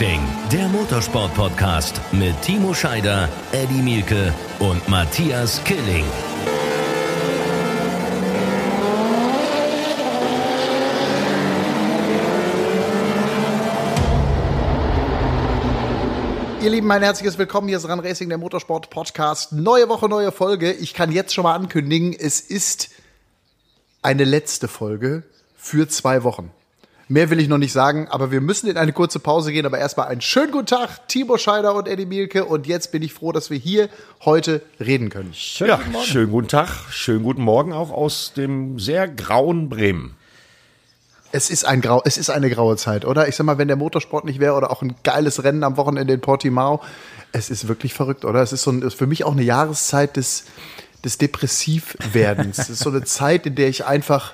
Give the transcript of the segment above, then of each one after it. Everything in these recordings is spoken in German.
Racing, der Motorsport-Podcast mit Timo Scheider, Eddie Mielke und Matthias Killing. Ihr Lieben, mein herzliches Willkommen. Hier ist Run Racing, der Motorsport Podcast. Neue Woche, neue Folge. Ich kann jetzt schon mal ankündigen, es ist eine letzte Folge für zwei Wochen. Mehr will ich noch nicht sagen, aber wir müssen in eine kurze Pause gehen. Aber erstmal einen schönen guten Tag, Timo Scheider und Eddie Mielke. Und jetzt bin ich froh, dass wir hier heute reden können. Schönen ja, guten Morgen. schönen guten Tag, schönen guten Morgen auch aus dem sehr grauen Bremen. Es ist ein grau, es ist eine graue Zeit, oder? Ich sag mal, wenn der Motorsport nicht wäre oder auch ein geiles Rennen am Wochenende in Portimao, es ist wirklich verrückt, oder? Es ist so ein, ist für mich auch eine Jahreszeit des, des Depressivwerdens. es ist so eine Zeit, in der ich einfach,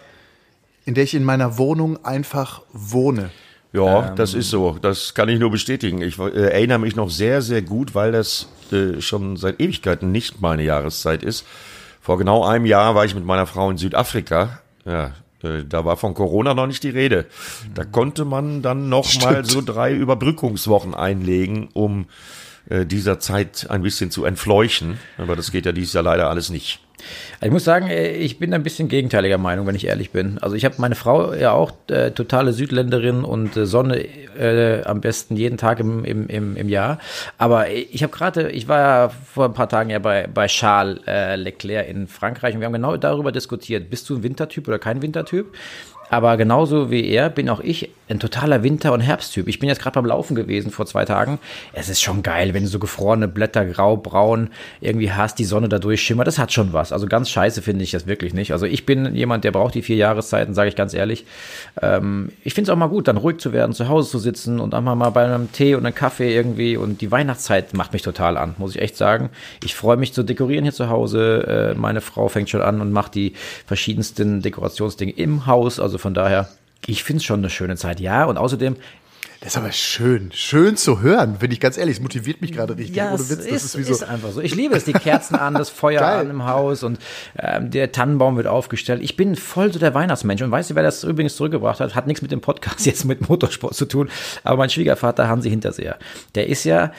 in der ich in meiner Wohnung einfach wohne. Ja, ähm. das ist so. Das kann ich nur bestätigen. Ich äh, erinnere mich noch sehr, sehr gut, weil das äh, schon seit Ewigkeiten nicht meine Jahreszeit ist. Vor genau einem Jahr war ich mit meiner Frau in Südafrika. Ja, äh, da war von Corona noch nicht die Rede. Da konnte man dann noch Stimmt. mal so drei Überbrückungswochen einlegen, um dieser Zeit ein bisschen zu entfleuchen. Aber das geht ja dieses Jahr leider alles nicht. Ich muss sagen, äh, ich bin ein bisschen gegenteiliger Meinung, wenn ich ehrlich bin. Also ich habe meine Frau ja auch äh, totale Südländerin und äh, Sonne äh, am besten jeden Tag im, im, im, im Jahr. Aber ich habe gerade, ich war ja vor ein paar Tagen ja bei, bei Charles äh, Leclerc in Frankreich und wir haben genau darüber diskutiert, bist du ein Wintertyp oder kein Wintertyp? Aber genauso wie er bin auch ich ein totaler Winter- und Herbsttyp. Ich bin jetzt gerade beim Laufen gewesen vor zwei Tagen. Es ist schon geil, wenn du so gefrorene Blätter grau, braun irgendwie hast, die Sonne da durchschimmert. Das hat schon was. Also ganz scheiße finde ich das wirklich nicht. Also ich bin jemand, der braucht die vier Jahreszeiten, sage ich ganz ehrlich. Ähm, ich finde es auch mal gut, dann ruhig zu werden, zu Hause zu sitzen und einfach mal bei einem Tee und einem Kaffee irgendwie. Und die Weihnachtszeit macht mich total an, muss ich echt sagen. Ich freue mich zu dekorieren hier zu Hause. Äh, meine Frau fängt schon an und macht die verschiedensten Dekorationsdinge im Haus. Also von daher, ich finde es schon eine schöne Zeit. Ja, und außerdem, das ist aber schön, schön zu hören, bin ich ganz ehrlich. Es motiviert mich gerade richtig. Ja, Ohne Witz, das ist, ist, wie so. ist einfach so. Ich liebe es, die Kerzen an, das Feuer an im Haus und ähm, der Tannenbaum wird aufgestellt. Ich bin voll so der Weihnachtsmensch. Und weißt du, wer das übrigens zurückgebracht hat? Hat nichts mit dem Podcast jetzt mit Motorsport zu tun. Aber mein Schwiegervater Hansi Hinterseher, der ist ja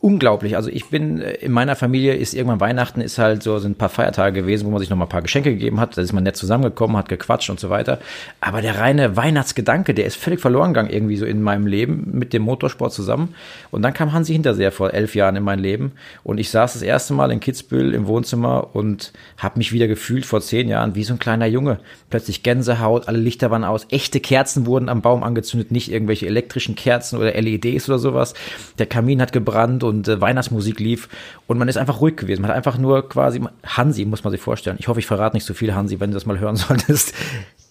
unglaublich. Also ich bin äh, in meiner Familie ist irgendwann Weihnachten ist halt so sind ein paar Feiertage gewesen, wo man sich noch mal ein paar Geschenke gegeben hat. Da ist man nett zusammengekommen, hat gequatscht und so weiter. Aber der reine Weihnachtsgedanke, der ist völlig verloren gegangen irgendwie so in meinem Leben mit dem Motorsport zusammen. Und dann kam Hansi Hinterseher vor elf Jahren in mein Leben und ich saß das erste Mal in Kitzbühel im Wohnzimmer und habe mich wieder gefühlt vor zehn Jahren wie so ein kleiner Junge. Plötzlich Gänsehaut, alle Lichter waren aus, echte Kerzen wurden am Baum angezündet, nicht irgendwelche elektrischen Kerzen oder LEDs oder sowas. Der Kamin hat gebrannt und äh, Weihnachtsmusik lief und man ist einfach ruhig gewesen. Man hat einfach nur quasi, Hansi muss man sich vorstellen. Ich hoffe, ich verrate nicht so viel, Hansi, wenn du das mal hören solltest.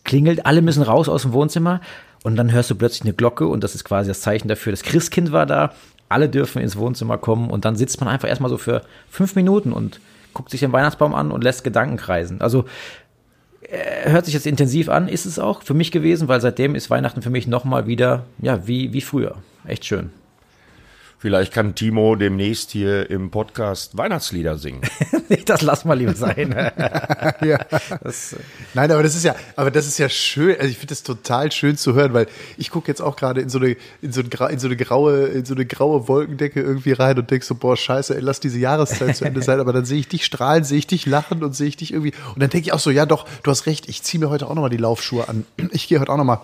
Klingelt, alle müssen raus aus dem Wohnzimmer und dann hörst du plötzlich eine Glocke und das ist quasi das Zeichen dafür, das Christkind war da. Alle dürfen ins Wohnzimmer kommen und dann sitzt man einfach erstmal so für fünf Minuten und guckt sich den Weihnachtsbaum an und lässt Gedanken kreisen. Also äh, hört sich jetzt intensiv an, ist es auch für mich gewesen, weil seitdem ist Weihnachten für mich nochmal wieder, ja, wie, wie früher. Echt schön. Vielleicht kann Timo demnächst hier im Podcast Weihnachtslieder singen. das lass mal lieber sein. ja. Das, Nein, aber das ist ja, aber das ist ja schön. Also ich finde das total schön zu hören, weil ich gucke jetzt auch gerade in so eine, in so, eine, in so eine graue, in so eine graue Wolkendecke irgendwie rein und denk so, boah, scheiße, ey, lass diese Jahreszeit zu Ende sein. Aber dann sehe ich dich strahlen, sehe ich dich lachen und sehe ich dich irgendwie. Und dann denke ich auch so, ja doch, du hast recht, ich ziehe mir heute auch nochmal die Laufschuhe an. Ich gehe heute auch nochmal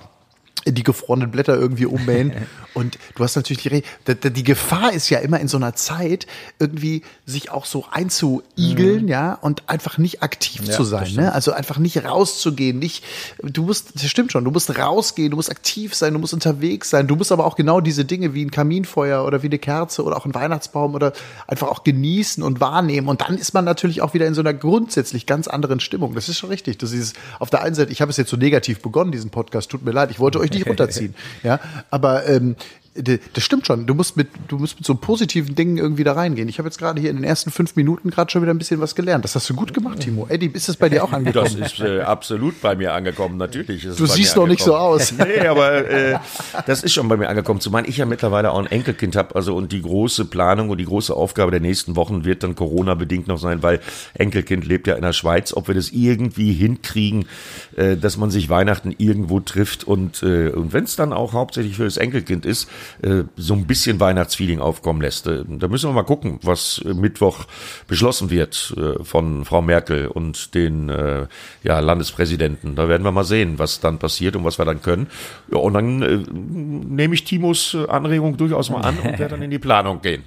die gefrorenen Blätter irgendwie ummähen. und du hast natürlich die, die Gefahr ist ja immer in so einer Zeit irgendwie sich auch so einzuigeln, mhm. ja, und einfach nicht aktiv ja, zu sein, ne? Also einfach nicht rauszugehen, nicht, du musst, das stimmt schon, du musst rausgehen, du musst aktiv sein, du musst unterwegs sein, du musst aber auch genau diese Dinge wie ein Kaminfeuer oder wie eine Kerze oder auch ein Weihnachtsbaum oder einfach auch genießen und wahrnehmen. Und dann ist man natürlich auch wieder in so einer grundsätzlich ganz anderen Stimmung. Das ist schon richtig. Das ist auf der einen Seite, ich habe es jetzt so negativ begonnen, diesen Podcast, tut mir leid, ich wollte euch nicht runterziehen. ja, aber ähm, das stimmt schon. Du musst mit, du musst mit so positiven Dingen irgendwie da reingehen. Ich habe jetzt gerade hier in den ersten fünf Minuten gerade schon wieder ein bisschen was gelernt. Das hast du gut gemacht, Timo. Eddie, ist das bei dir auch angekommen? Das ist äh, absolut bei mir angekommen, natürlich. du siehst noch nicht so aus. Nee, aber äh, das ist schon bei mir angekommen. Zumal ich ja mittlerweile auch ein Enkelkind habe. Also und die große Planung und die große Aufgabe der nächsten Wochen wird dann Corona-bedingt noch sein, weil Enkelkind lebt ja in der Schweiz. Ob wir das irgendwie hinkriegen, äh, dass man sich Weihnachten irgendwo trifft und, äh, und wenn es dann auch hauptsächlich für das Enkelkind ist, äh, so ein bisschen Weihnachtsfeeling aufkommen lässt. Äh, da müssen wir mal gucken, was Mittwoch beschlossen wird äh, von Frau Merkel und den äh, ja, Landespräsidenten. Da werden wir mal sehen, was dann passiert und was wir dann können. Ja, und dann äh, nehme ich Timos äh, Anregung durchaus mal an und werde dann in die Planung gehen.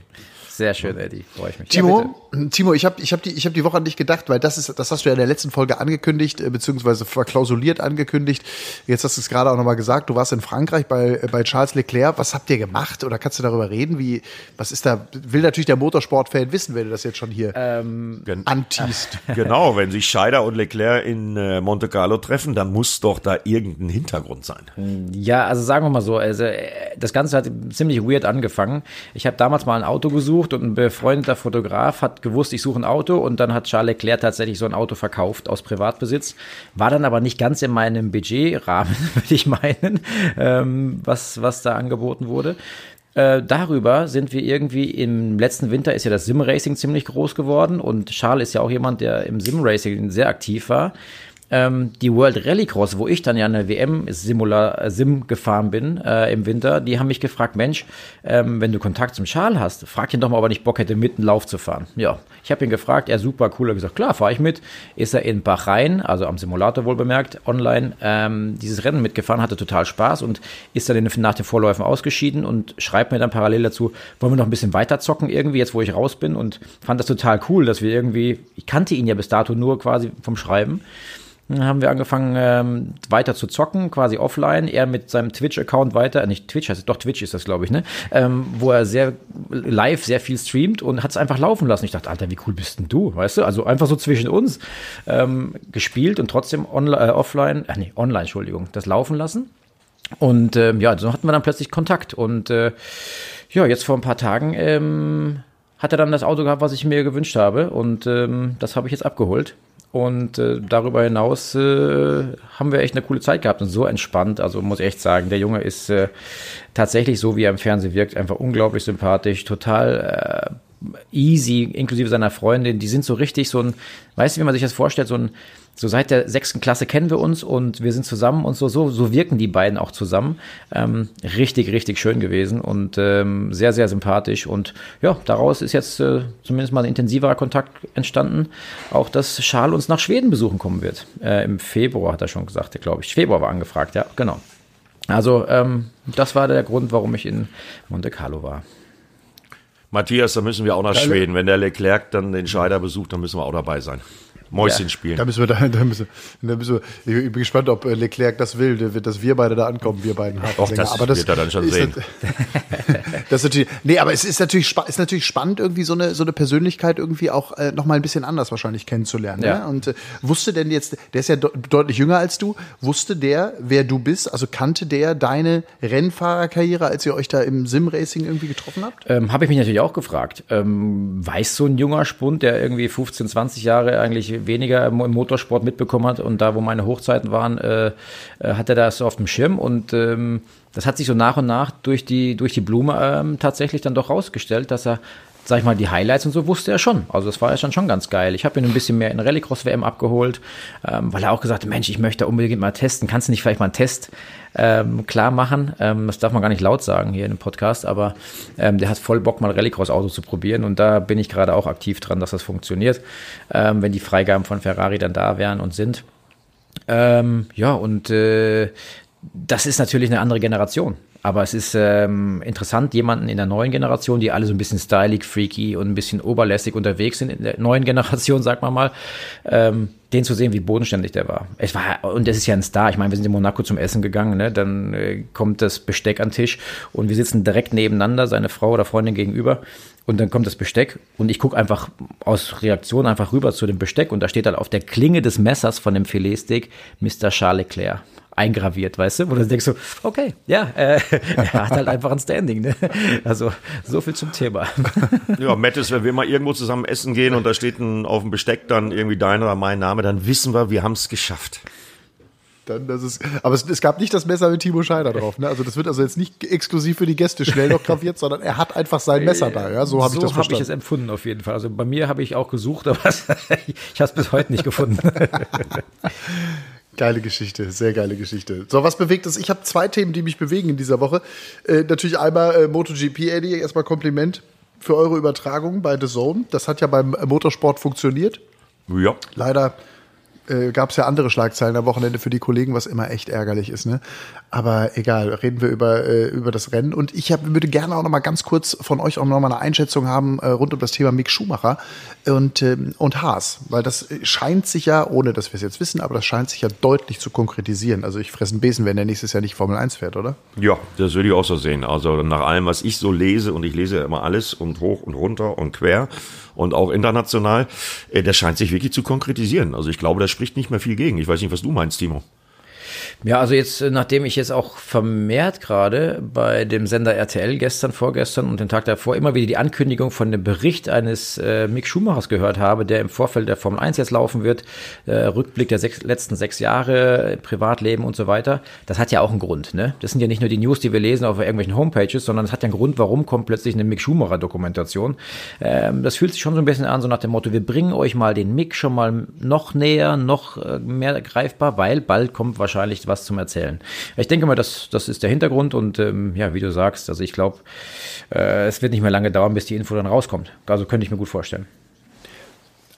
Sehr schön, Eddie. Freue ich mich. Timo, ja, Timo, ich habe ich hab die, ich hab die Woche an dich gedacht, weil das ist, das hast du ja in der letzten Folge angekündigt, äh, beziehungsweise verklausuliert angekündigt. Jetzt hast du es gerade auch nochmal gesagt. Du warst in Frankreich bei, bei Charles Leclerc. Was habt ihr gemacht? Oder kannst du darüber reden? Wie, was ist da? Will natürlich der Motorsportfan wissen, wenn du das jetzt schon hier ähm, antiest. Genau, wenn sich Scheider und Leclerc in äh, Monte Carlo treffen, dann muss doch da irgendein Hintergrund sein. Ja, also sagen wir mal so, also äh, das Ganze hat ziemlich weird angefangen. Ich habe damals mal ein Auto gesucht gesucht und ein befreundeter Fotograf hat gewusst, ich suche ein Auto und dann hat Charles Leclerc tatsächlich so ein Auto verkauft aus Privatbesitz. War dann aber nicht ganz in meinem Budgetrahmen, würde ich meinen, ähm, was, was da angeboten wurde. Äh, darüber sind wir irgendwie im letzten Winter ist ja das Sim-Racing ziemlich groß geworden und Charles ist ja auch jemand, der im Sim-Racing sehr aktiv war ähm, die World Rallycross, wo ich dann ja eine WM-Simula äh, gefahren bin äh, im Winter, die haben mich gefragt, Mensch, ähm, wenn du Kontakt zum Schal hast, frag ihn doch mal, ob er nicht Bock hätte, mit einen Lauf zu fahren. Ja, ich habe ihn gefragt, er super cool, er gesagt, klar, fahre ich mit. Ist er in Bahrain, also am Simulator wohl bemerkt, online, ähm, dieses Rennen mitgefahren, hatte total Spaß und ist dann nach den Vorläufen ausgeschieden und schreibt mir dann parallel dazu, wollen wir noch ein bisschen weiter zocken irgendwie, jetzt wo ich raus bin und fand das total cool, dass wir irgendwie, ich kannte ihn ja bis dato nur quasi vom Schreiben. Dann haben wir angefangen ähm, weiter zu zocken, quasi offline. Er mit seinem Twitch-Account weiter, äh, nicht Twitch heißt es, doch Twitch ist das, glaube ich, ne? Ähm, wo er sehr live sehr viel streamt und hat es einfach laufen lassen. Ich dachte, Alter, wie cool bist denn du, weißt du? Also einfach so zwischen uns ähm, gespielt und trotzdem online, äh, offline, äh, nee, online, Entschuldigung, das laufen lassen. Und ähm, ja, so hatten wir dann plötzlich Kontakt. Und äh, ja, jetzt vor ein paar Tagen ähm, hat er dann das Auto gehabt, was ich mir gewünscht habe. Und ähm, das habe ich jetzt abgeholt. Und äh, darüber hinaus äh, haben wir echt eine coole Zeit gehabt und so entspannt. Also muss ich echt sagen, der Junge ist äh, tatsächlich so, wie er im Fernsehen wirkt, einfach unglaublich sympathisch, total äh, easy, inklusive seiner Freundin. Die sind so richtig so ein, weißt du, wie man sich das vorstellt, so ein so seit der sechsten Klasse kennen wir uns und wir sind zusammen und so, so, so wirken die beiden auch zusammen. Ähm, richtig, richtig schön gewesen und ähm, sehr, sehr sympathisch. Und ja, daraus ist jetzt äh, zumindest mal ein intensiverer Kontakt entstanden. Auch, dass Charles uns nach Schweden besuchen kommen wird. Äh, Im Februar hat er schon gesagt, glaube ich. Februar war angefragt, ja, genau. Also, ähm, das war der Grund, warum ich in Monte Carlo war. Matthias, da müssen wir auch nach Schweden. Wenn der Leclerc dann den Scheider besucht, dann müssen wir auch dabei sein. Mäuschen ja. spielen. Da müssen wir, da, da müssen, da müssen wir, ich bin gespannt, ob äh, Leclerc das will, dass wir beide da ankommen, wir beiden Doch, das aber das wird er dann schon sehen. Das, ist natürlich, nee, aber es ist natürlich, ist natürlich spannend, irgendwie so eine, so eine Persönlichkeit irgendwie auch äh, nochmal ein bisschen anders wahrscheinlich kennenzulernen. Ja. Ne? Und äh, wusste denn jetzt, der ist ja de deutlich jünger als du, wusste der, wer du bist? Also kannte der deine Rennfahrerkarriere, als ihr euch da im Sim-Racing irgendwie getroffen habt? Ähm, Habe ich mich natürlich auch gefragt. Ähm, weiß so ein junger Spund, der irgendwie 15, 20 Jahre eigentlich weniger im Motorsport mitbekommen hat. Und da, wo meine Hochzeiten waren, äh, äh, hat er das auf dem Schirm. Und ähm, das hat sich so nach und nach durch die, durch die Blume ähm, tatsächlich dann doch rausgestellt, dass er sag ich mal, die Highlights und so wusste er schon. Also das war ja schon, schon ganz geil. Ich habe ihn ein bisschen mehr in Rallycross-WM abgeholt, ähm, weil er auch gesagt hat, Mensch, ich möchte unbedingt mal testen. Kannst du nicht vielleicht mal einen Test ähm, klar machen? Ähm, das darf man gar nicht laut sagen hier in dem Podcast, aber ähm, der hat voll Bock, mal Rallycross-Auto zu probieren und da bin ich gerade auch aktiv dran, dass das funktioniert, ähm, wenn die Freigaben von Ferrari dann da wären und sind. Ähm, ja, und äh, das ist natürlich eine andere Generation. Aber es ist ähm, interessant, jemanden in der neuen Generation, die alle so ein bisschen stylig, freaky und ein bisschen oberlässig unterwegs sind, in der neuen Generation, sag mal mal, ähm, den zu sehen, wie bodenständig der war. Es war, und das ist ja ein Star. Ich meine, wir sind in Monaco zum Essen gegangen, ne? dann äh, kommt das Besteck an den Tisch und wir sitzen direkt nebeneinander, seine Frau oder Freundin gegenüber. Und dann kommt das Besteck und ich gucke einfach aus Reaktion einfach rüber zu dem Besteck und da steht dann auf der Klinge des Messers von dem Filetsteak Mr. Charles Leclerc eingraviert, weißt du? Wo du denkst so, okay, ja, äh, er hat halt einfach ein Standing, ne? Also so viel zum Thema. Ja, Matt ist, wenn wir mal irgendwo zusammen essen gehen und da steht ein, auf dem Besteck dann irgendwie dein oder mein Name, dann wissen wir, wir haben es geschafft. Dann, das ist, aber es, es, gab nicht das Messer mit Timo Scheider drauf. Ne? Also das wird also jetzt nicht exklusiv für die Gäste schnell noch graviert, sondern er hat einfach sein Messer da. Ja? So habe so ich das verstanden. So habe ich es empfunden auf jeden Fall. Also bei mir habe ich auch gesucht, aber ich habe es bis heute nicht gefunden. Geile Geschichte, sehr geile Geschichte. So, was bewegt es? Ich habe zwei Themen, die mich bewegen in dieser Woche. Äh, natürlich einmal äh, MotoGP, Eddie, erstmal Kompliment für eure Übertragung bei The Zone. Das hat ja beim Motorsport funktioniert. Ja. Leider äh, gab es ja andere Schlagzeilen am Wochenende für die Kollegen, was immer echt ärgerlich ist. Ne? Aber egal, reden wir über, äh, über das Rennen. Und ich hab, würde gerne auch noch mal ganz kurz von euch auch noch mal eine Einschätzung haben äh, rund um das Thema Mick Schumacher und, ähm, und Haas. Weil das scheint sich ja, ohne dass wir es jetzt wissen, aber das scheint sich ja deutlich zu konkretisieren. Also ich fresse einen Besen, wenn er nächstes Jahr nicht Formel 1 fährt, oder? Ja, das würde ich auch so sehen. Also nach allem, was ich so lese, und ich lese ja immer alles und hoch und runter und quer und auch international, äh, das scheint sich wirklich zu konkretisieren. Also ich glaube, da spricht nicht mehr viel gegen. Ich weiß nicht, was du meinst, Timo. Ja, also jetzt, äh, nachdem ich jetzt auch vermehrt gerade bei dem Sender RTL gestern, vorgestern und den Tag davor immer wieder die Ankündigung von dem Bericht eines äh, Mick Schumachers gehört habe, der im Vorfeld der Formel 1 jetzt laufen wird, äh, Rückblick der sechs, letzten sechs Jahre, Privatleben und so weiter, das hat ja auch einen Grund. Ne? Das sind ja nicht nur die News, die wir lesen auf irgendwelchen Homepages, sondern es hat ja einen Grund, warum kommt plötzlich eine Mick Schumacher-Dokumentation. Ähm, das fühlt sich schon so ein bisschen an, so nach dem Motto, wir bringen euch mal den Mick schon mal noch näher, noch äh, mehr greifbar, weil bald kommt wahrscheinlich was zum Erzählen. Ich denke mal, das, das ist der Hintergrund und ähm, ja, wie du sagst, also ich glaube, äh, es wird nicht mehr lange dauern, bis die Info dann rauskommt. Also könnte ich mir gut vorstellen.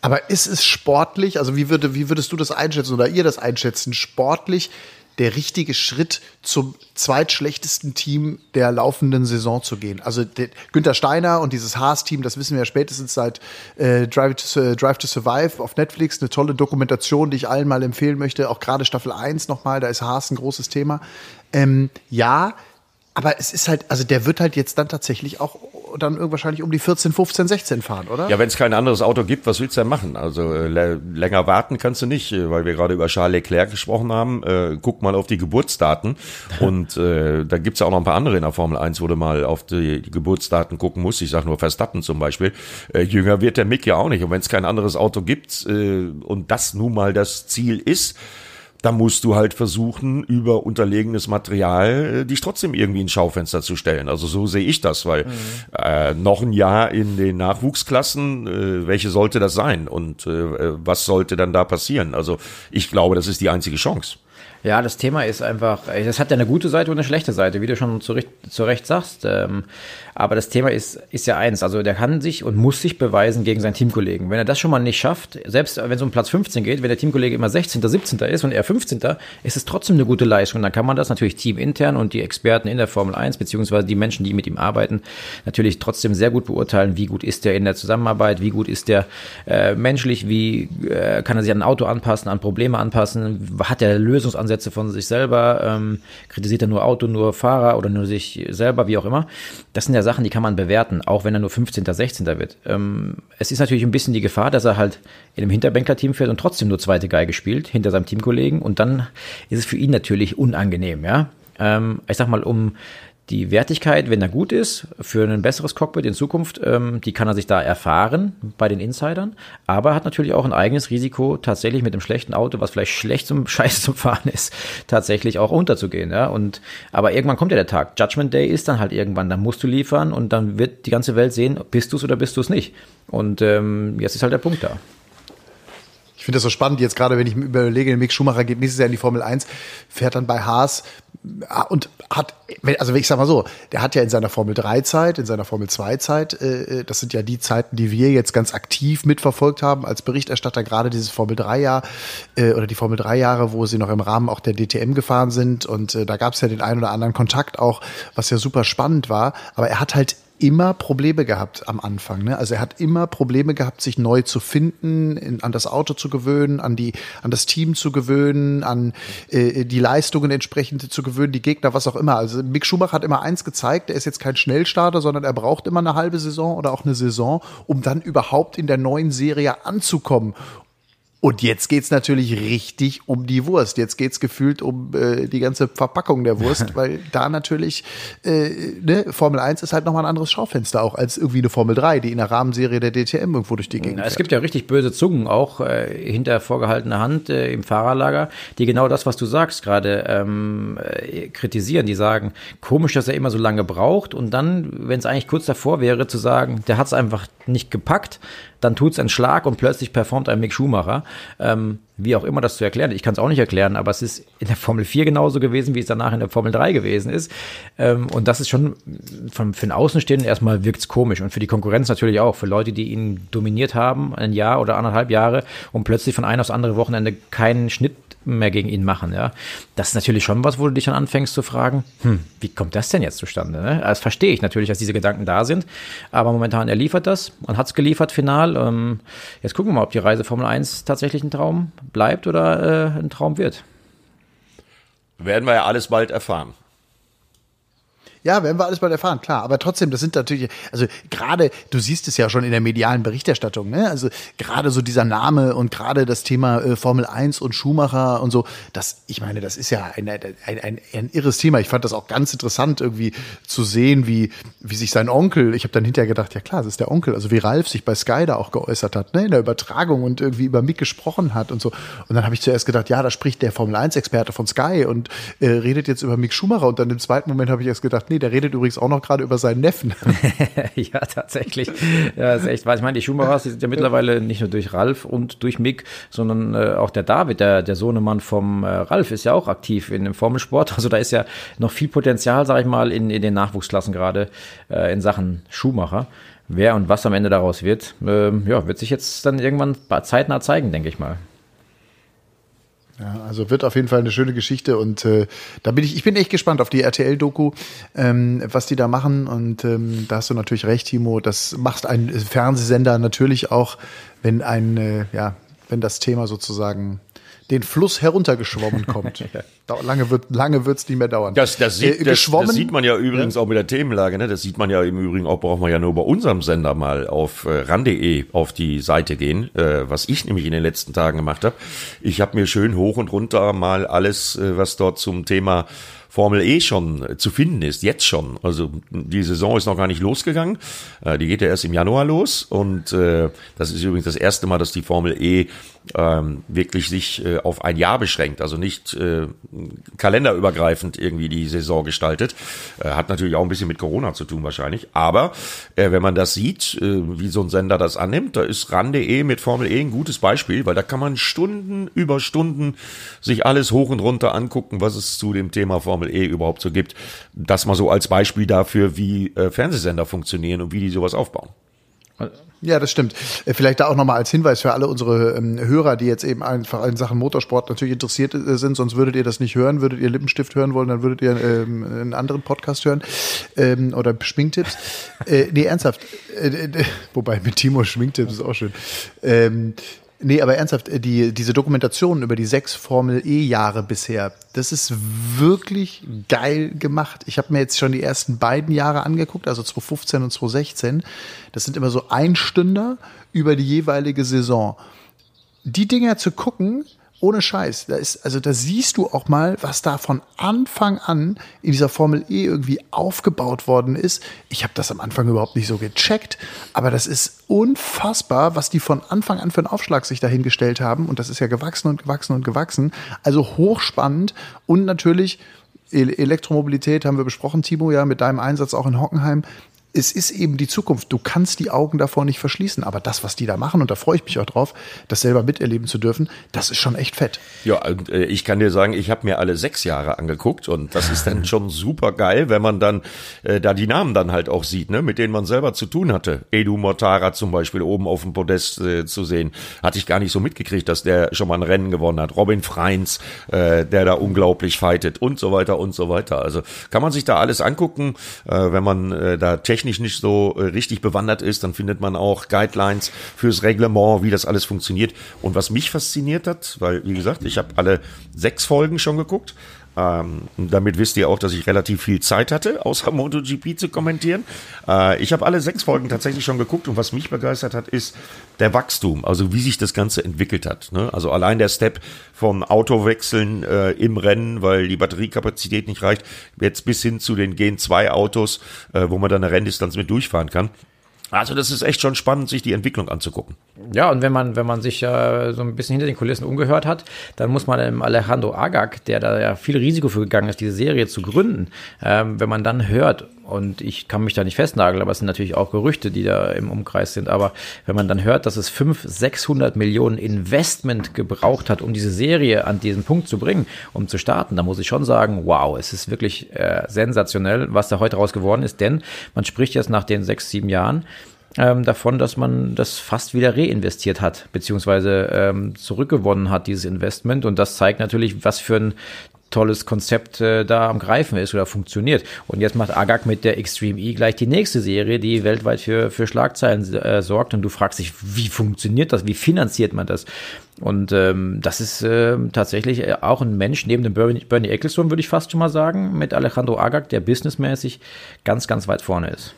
Aber ist es sportlich, also wie, würde, wie würdest du das einschätzen oder ihr das einschätzen, sportlich der richtige Schritt zum zweitschlechtesten Team der laufenden Saison zu gehen. Also der, Günther Steiner und dieses Haas-Team, das wissen wir ja spätestens seit äh, Drive, to, Drive to Survive auf Netflix, eine tolle Dokumentation, die ich allen mal empfehlen möchte, auch gerade Staffel 1 nochmal, da ist Haas ein großes Thema. Ähm, ja, aber es ist halt, also der wird halt jetzt dann tatsächlich auch dann wahrscheinlich um die 14, 15, 16 fahren, oder? Ja, wenn es kein anderes Auto gibt, was willst du denn machen? Also äh, länger warten kannst du nicht, äh, weil wir gerade über Charles Leclerc gesprochen haben. Äh, guck mal auf die Geburtsdaten. Und äh, da gibt's ja auch noch ein paar andere in der Formel 1, wo du mal auf die, Geburtsdaten gucken musst. Ich sage nur Verstappen zum Beispiel. Äh, jünger wird der Mick ja auch nicht. Und wenn es kein anderes Auto gibt äh, und das nun mal das Ziel ist, da musst du halt versuchen, über unterlegenes Material äh, dich trotzdem irgendwie ins Schaufenster zu stellen. Also so sehe ich das, weil mhm. äh, noch ein Jahr in den Nachwuchsklassen, äh, welche sollte das sein und äh, was sollte dann da passieren? Also ich glaube, das ist die einzige Chance. Ja, das Thema ist einfach, das hat ja eine gute Seite und eine schlechte Seite, wie du schon zu Recht, zu Recht sagst. Ähm, aber das Thema ist, ist ja eins, also der kann sich und muss sich beweisen gegen seinen Teamkollegen. Wenn er das schon mal nicht schafft, selbst wenn es um Platz 15 geht, wenn der Teamkollege immer 16., 17. ist und er 15., ist es trotzdem eine gute Leistung. Dann kann man das natürlich teamintern und die Experten in der Formel 1, beziehungsweise die Menschen, die mit ihm arbeiten, natürlich trotzdem sehr gut beurteilen, wie gut ist der in der Zusammenarbeit, wie gut ist der äh, menschlich, wie äh, kann er sich an ein Auto anpassen, an Probleme anpassen, hat er Lösungsansätze von sich selber, ähm, kritisiert er nur Auto, nur Fahrer oder nur sich selber, wie auch immer. Das sind ja Sachen, die kann man bewerten, auch wenn er nur 15., 16. wird. Ähm, es ist natürlich ein bisschen die Gefahr, dass er halt in einem Hinterbänkler-Team fährt und trotzdem nur zweite Geige spielt, hinter seinem Teamkollegen. Und dann ist es für ihn natürlich unangenehm, ja. Ähm, ich sag mal, um die Wertigkeit, wenn er gut ist, für ein besseres Cockpit in Zukunft, ähm, die kann er sich da erfahren bei den Insidern, aber hat natürlich auch ein eigenes Risiko, tatsächlich mit dem schlechten Auto, was vielleicht schlecht zum Scheiß zum Fahren ist, tatsächlich auch unterzugehen. Ja? Und, aber irgendwann kommt ja der Tag. Judgment Day ist dann halt irgendwann, dann musst du liefern und dann wird die ganze Welt sehen, bist du es oder bist du es nicht. Und ähm, jetzt ist halt der Punkt da. Ich finde das so spannend, jetzt gerade, wenn ich mir überlege, Mick Schumacher geht nächstes Jahr in die Formel 1, fährt dann bei Haas und hat, also ich sag mal so, der hat ja in seiner Formel 3 Zeit, in seiner Formel 2 Zeit, äh, das sind ja die Zeiten, die wir jetzt ganz aktiv mitverfolgt haben als Berichterstatter, gerade dieses Formel 3 Jahr äh, oder die Formel 3 Jahre, wo sie noch im Rahmen auch der DTM gefahren sind und äh, da gab es ja den einen oder anderen Kontakt auch, was ja super spannend war, aber er hat halt immer Probleme gehabt am Anfang. Ne? Also er hat immer Probleme gehabt, sich neu zu finden, in, an das Auto zu gewöhnen, an die, an das Team zu gewöhnen, an äh, die Leistungen entsprechend zu gewöhnen, die Gegner, was auch immer. Also Mick Schumacher hat immer eins gezeigt: Er ist jetzt kein Schnellstarter, sondern er braucht immer eine halbe Saison oder auch eine Saison, um dann überhaupt in der neuen Serie anzukommen. Und jetzt geht's natürlich richtig um die Wurst. Jetzt geht's gefühlt um äh, die ganze Verpackung der Wurst, weil da natürlich äh, ne, Formel 1 ist halt nochmal ein anderes Schaufenster auch als irgendwie eine Formel 3, die in der Rahmenserie der DTM irgendwo durch die Gegend Es gibt ja richtig böse Zungen auch äh, hinter vorgehaltener Hand äh, im Fahrerlager, die genau das, was du sagst, gerade ähm, äh, kritisieren. Die sagen, komisch, dass er immer so lange braucht und dann, wenn es eigentlich kurz davor wäre, zu sagen, der hat's einfach nicht gepackt, dann tut's einen Schlag und plötzlich performt ein Mick Schumacher. Ähm, wie auch immer das zu erklären. Ich kann es auch nicht erklären, aber es ist in der Formel 4 genauso gewesen, wie es danach in der Formel 3 gewesen ist. Ähm, und das ist schon von, für den Außenstehenden erstmal wirkt es komisch und für die Konkurrenz natürlich auch, für Leute, die ihn dominiert haben, ein Jahr oder anderthalb Jahre und plötzlich von einem aufs andere Wochenende keinen Schnitt mehr gegen ihn machen. Ja, das ist natürlich schon was, wo du dich dann anfängst zu fragen, hm, wie kommt das denn jetzt zustande? Ne? Das verstehe ich natürlich, dass diese Gedanken da sind, aber momentan er liefert das und hat es geliefert final. Ähm, jetzt gucken wir mal, ob die Reise Formel 1 tatsächlich ein Traum bleibt oder äh, ein Traum wird. Werden wir ja alles bald erfahren. Ja, werden wir alles bald erfahren, klar. Aber trotzdem, das sind natürlich, also gerade, du siehst es ja schon in der medialen Berichterstattung, ne? Also gerade so dieser Name und gerade das Thema äh, Formel 1 und Schumacher und so, das, ich meine, das ist ja ein, ein, ein, ein irres Thema. Ich fand das auch ganz interessant, irgendwie zu sehen, wie, wie sich sein Onkel, ich habe dann hinterher gedacht, ja klar, das ist der Onkel, also wie Ralf sich bei Sky da auch geäußert hat, ne? In der Übertragung und irgendwie über Mick gesprochen hat und so. Und dann habe ich zuerst gedacht, ja, da spricht der Formel 1-Experte von Sky und äh, redet jetzt über Mick Schumacher. Und dann im zweiten Moment habe ich erst gedacht, nee, der redet übrigens auch noch gerade über seinen Neffen. ja, tatsächlich. Ja, ist echt wahr. Ich meine, die Schumachers sind ja mittlerweile nicht nur durch Ralf und durch Mick, sondern äh, auch der David, der, der Sohnemann vom äh, Ralf, ist ja auch aktiv in dem Formelsport. Also da ist ja noch viel Potenzial, sag ich mal, in, in den Nachwuchsklassen gerade äh, in Sachen Schumacher. Wer und was am Ende daraus wird, äh, ja, wird sich jetzt dann irgendwann zeitnah zeigen, denke ich mal. Ja, also wird auf jeden Fall eine schöne Geschichte und äh, da bin ich, ich bin echt gespannt auf die RTL-Doku, ähm, was die da machen und ähm, da hast du natürlich recht, Timo, das macht ein Fernsehsender natürlich auch, wenn ein, äh, ja, wenn das Thema sozusagen den Fluss heruntergeschwommen kommt. lange wird lange wird's nicht mehr dauern. Das, das, sieht, äh, das, das sieht man ja übrigens ja. auch mit der Themenlage. Ne? Das sieht man ja im Übrigen auch, braucht man ja nur bei unserem Sender mal auf äh, ran.de auf die Seite gehen, äh, was ich nämlich in den letzten Tagen gemacht habe. Ich habe mir schön hoch und runter mal alles, äh, was dort zum Thema Formel E schon zu finden ist, jetzt schon. Also die Saison ist noch gar nicht losgegangen. Äh, die geht ja erst im Januar los und äh, das ist übrigens das erste Mal, dass die Formel E ähm, wirklich sich äh, auf ein Jahr beschränkt, also nicht äh, kalenderübergreifend irgendwie die Saison gestaltet. Äh, hat natürlich auch ein bisschen mit Corona zu tun wahrscheinlich. Aber wenn man das sieht, wie so ein Sender das annimmt, da ist RAN.de mit Formel E ein gutes Beispiel, weil da kann man Stunden über Stunden sich alles hoch und runter angucken, was es zu dem Thema Formel E überhaupt so gibt. Das mal so als Beispiel dafür, wie Fernsehsender funktionieren und wie die sowas aufbauen. Ja, das stimmt. Äh, vielleicht da auch nochmal als Hinweis für alle unsere ähm, Hörer, die jetzt eben einfach in Sachen Motorsport natürlich interessiert äh, sind, sonst würdet ihr das nicht hören, würdet ihr Lippenstift hören wollen, dann würdet ihr ähm, einen anderen Podcast hören ähm, oder Schminktipps. äh, nee, ernsthaft. Äh, wobei mit Timo Schminktipps ist auch schön. Nee, aber ernsthaft, äh, die, diese Dokumentation über die sechs Formel E-Jahre bisher, das ist wirklich geil gemacht. Ich habe mir jetzt schon die ersten beiden Jahre angeguckt, also 2015 und 2016. Das sind immer so Einstünder über die jeweilige Saison. Die Dinger zu gucken, ohne Scheiß. Da ist, also da siehst du auch mal, was da von Anfang an in dieser Formel E irgendwie aufgebaut worden ist. Ich habe das am Anfang überhaupt nicht so gecheckt, aber das ist unfassbar, was die von Anfang an für einen Aufschlag sich dahingestellt haben. Und das ist ja gewachsen und gewachsen und gewachsen. Also hochspannend und natürlich Elektromobilität haben wir besprochen, Timo, ja, mit deinem Einsatz auch in Hockenheim es ist eben die Zukunft. Du kannst die Augen davor nicht verschließen. Aber das, was die da machen, und da freue ich mich auch drauf, das selber miterleben zu dürfen, das ist schon echt fett. Ja, und äh, ich kann dir sagen, ich habe mir alle sechs Jahre angeguckt und das ist dann schon super geil, wenn man dann äh, da die Namen dann halt auch sieht, ne, mit denen man selber zu tun hatte. Edu Mortara zum Beispiel oben auf dem Podest äh, zu sehen, hatte ich gar nicht so mitgekriegt, dass der schon mal ein Rennen gewonnen hat. Robin Freins, äh, der da unglaublich fightet und so weiter und so weiter. Also kann man sich da alles angucken, äh, wenn man da technisch technisch nicht so äh, richtig bewandert ist, dann findet man auch Guidelines fürs Reglement, wie das alles funktioniert. Und was mich fasziniert hat, weil, wie gesagt, ich habe alle sechs Folgen schon geguckt, ähm, damit wisst ihr auch, dass ich relativ viel Zeit hatte, außer MotoGP zu kommentieren. Äh, ich habe alle sechs Folgen tatsächlich schon geguckt und was mich begeistert hat, ist der Wachstum, also wie sich das Ganze entwickelt hat. Ne? Also allein der Step vom Autowechseln äh, im Rennen, weil die Batteriekapazität nicht reicht, jetzt bis hin zu den Gen 2 Autos, äh, wo man dann eine Renndistanz mit durchfahren kann. Also das ist echt schon spannend, sich die Entwicklung anzugucken. Ja, und wenn man, wenn man sich äh, so ein bisschen hinter den Kulissen umgehört hat, dann muss man dem Alejandro Agag, der da ja viel Risiko für gegangen ist, diese Serie zu gründen, ähm, wenn man dann hört, und ich kann mich da nicht festnageln, aber es sind natürlich auch Gerüchte, die da im Umkreis sind. Aber wenn man dann hört, dass es 500, 600 Millionen Investment gebraucht hat, um diese Serie an diesen Punkt zu bringen, um zu starten, dann muss ich schon sagen, wow, es ist wirklich äh, sensationell, was da heute raus geworden ist. Denn man spricht jetzt nach den sechs, sieben Jahren ähm, davon, dass man das fast wieder reinvestiert hat, beziehungsweise ähm, zurückgewonnen hat, dieses Investment. Und das zeigt natürlich, was für ein tolles Konzept äh, da am Greifen ist oder funktioniert. Und jetzt macht Agak mit der Extreme E gleich die nächste Serie, die weltweit für, für Schlagzeilen äh, sorgt. Und du fragst dich, wie funktioniert das? Wie finanziert man das? Und ähm, das ist äh, tatsächlich auch ein Mensch neben dem Bernie, Bernie Ecclestone, würde ich fast schon mal sagen, mit Alejandro Agag, der businessmäßig ganz, ganz weit vorne ist.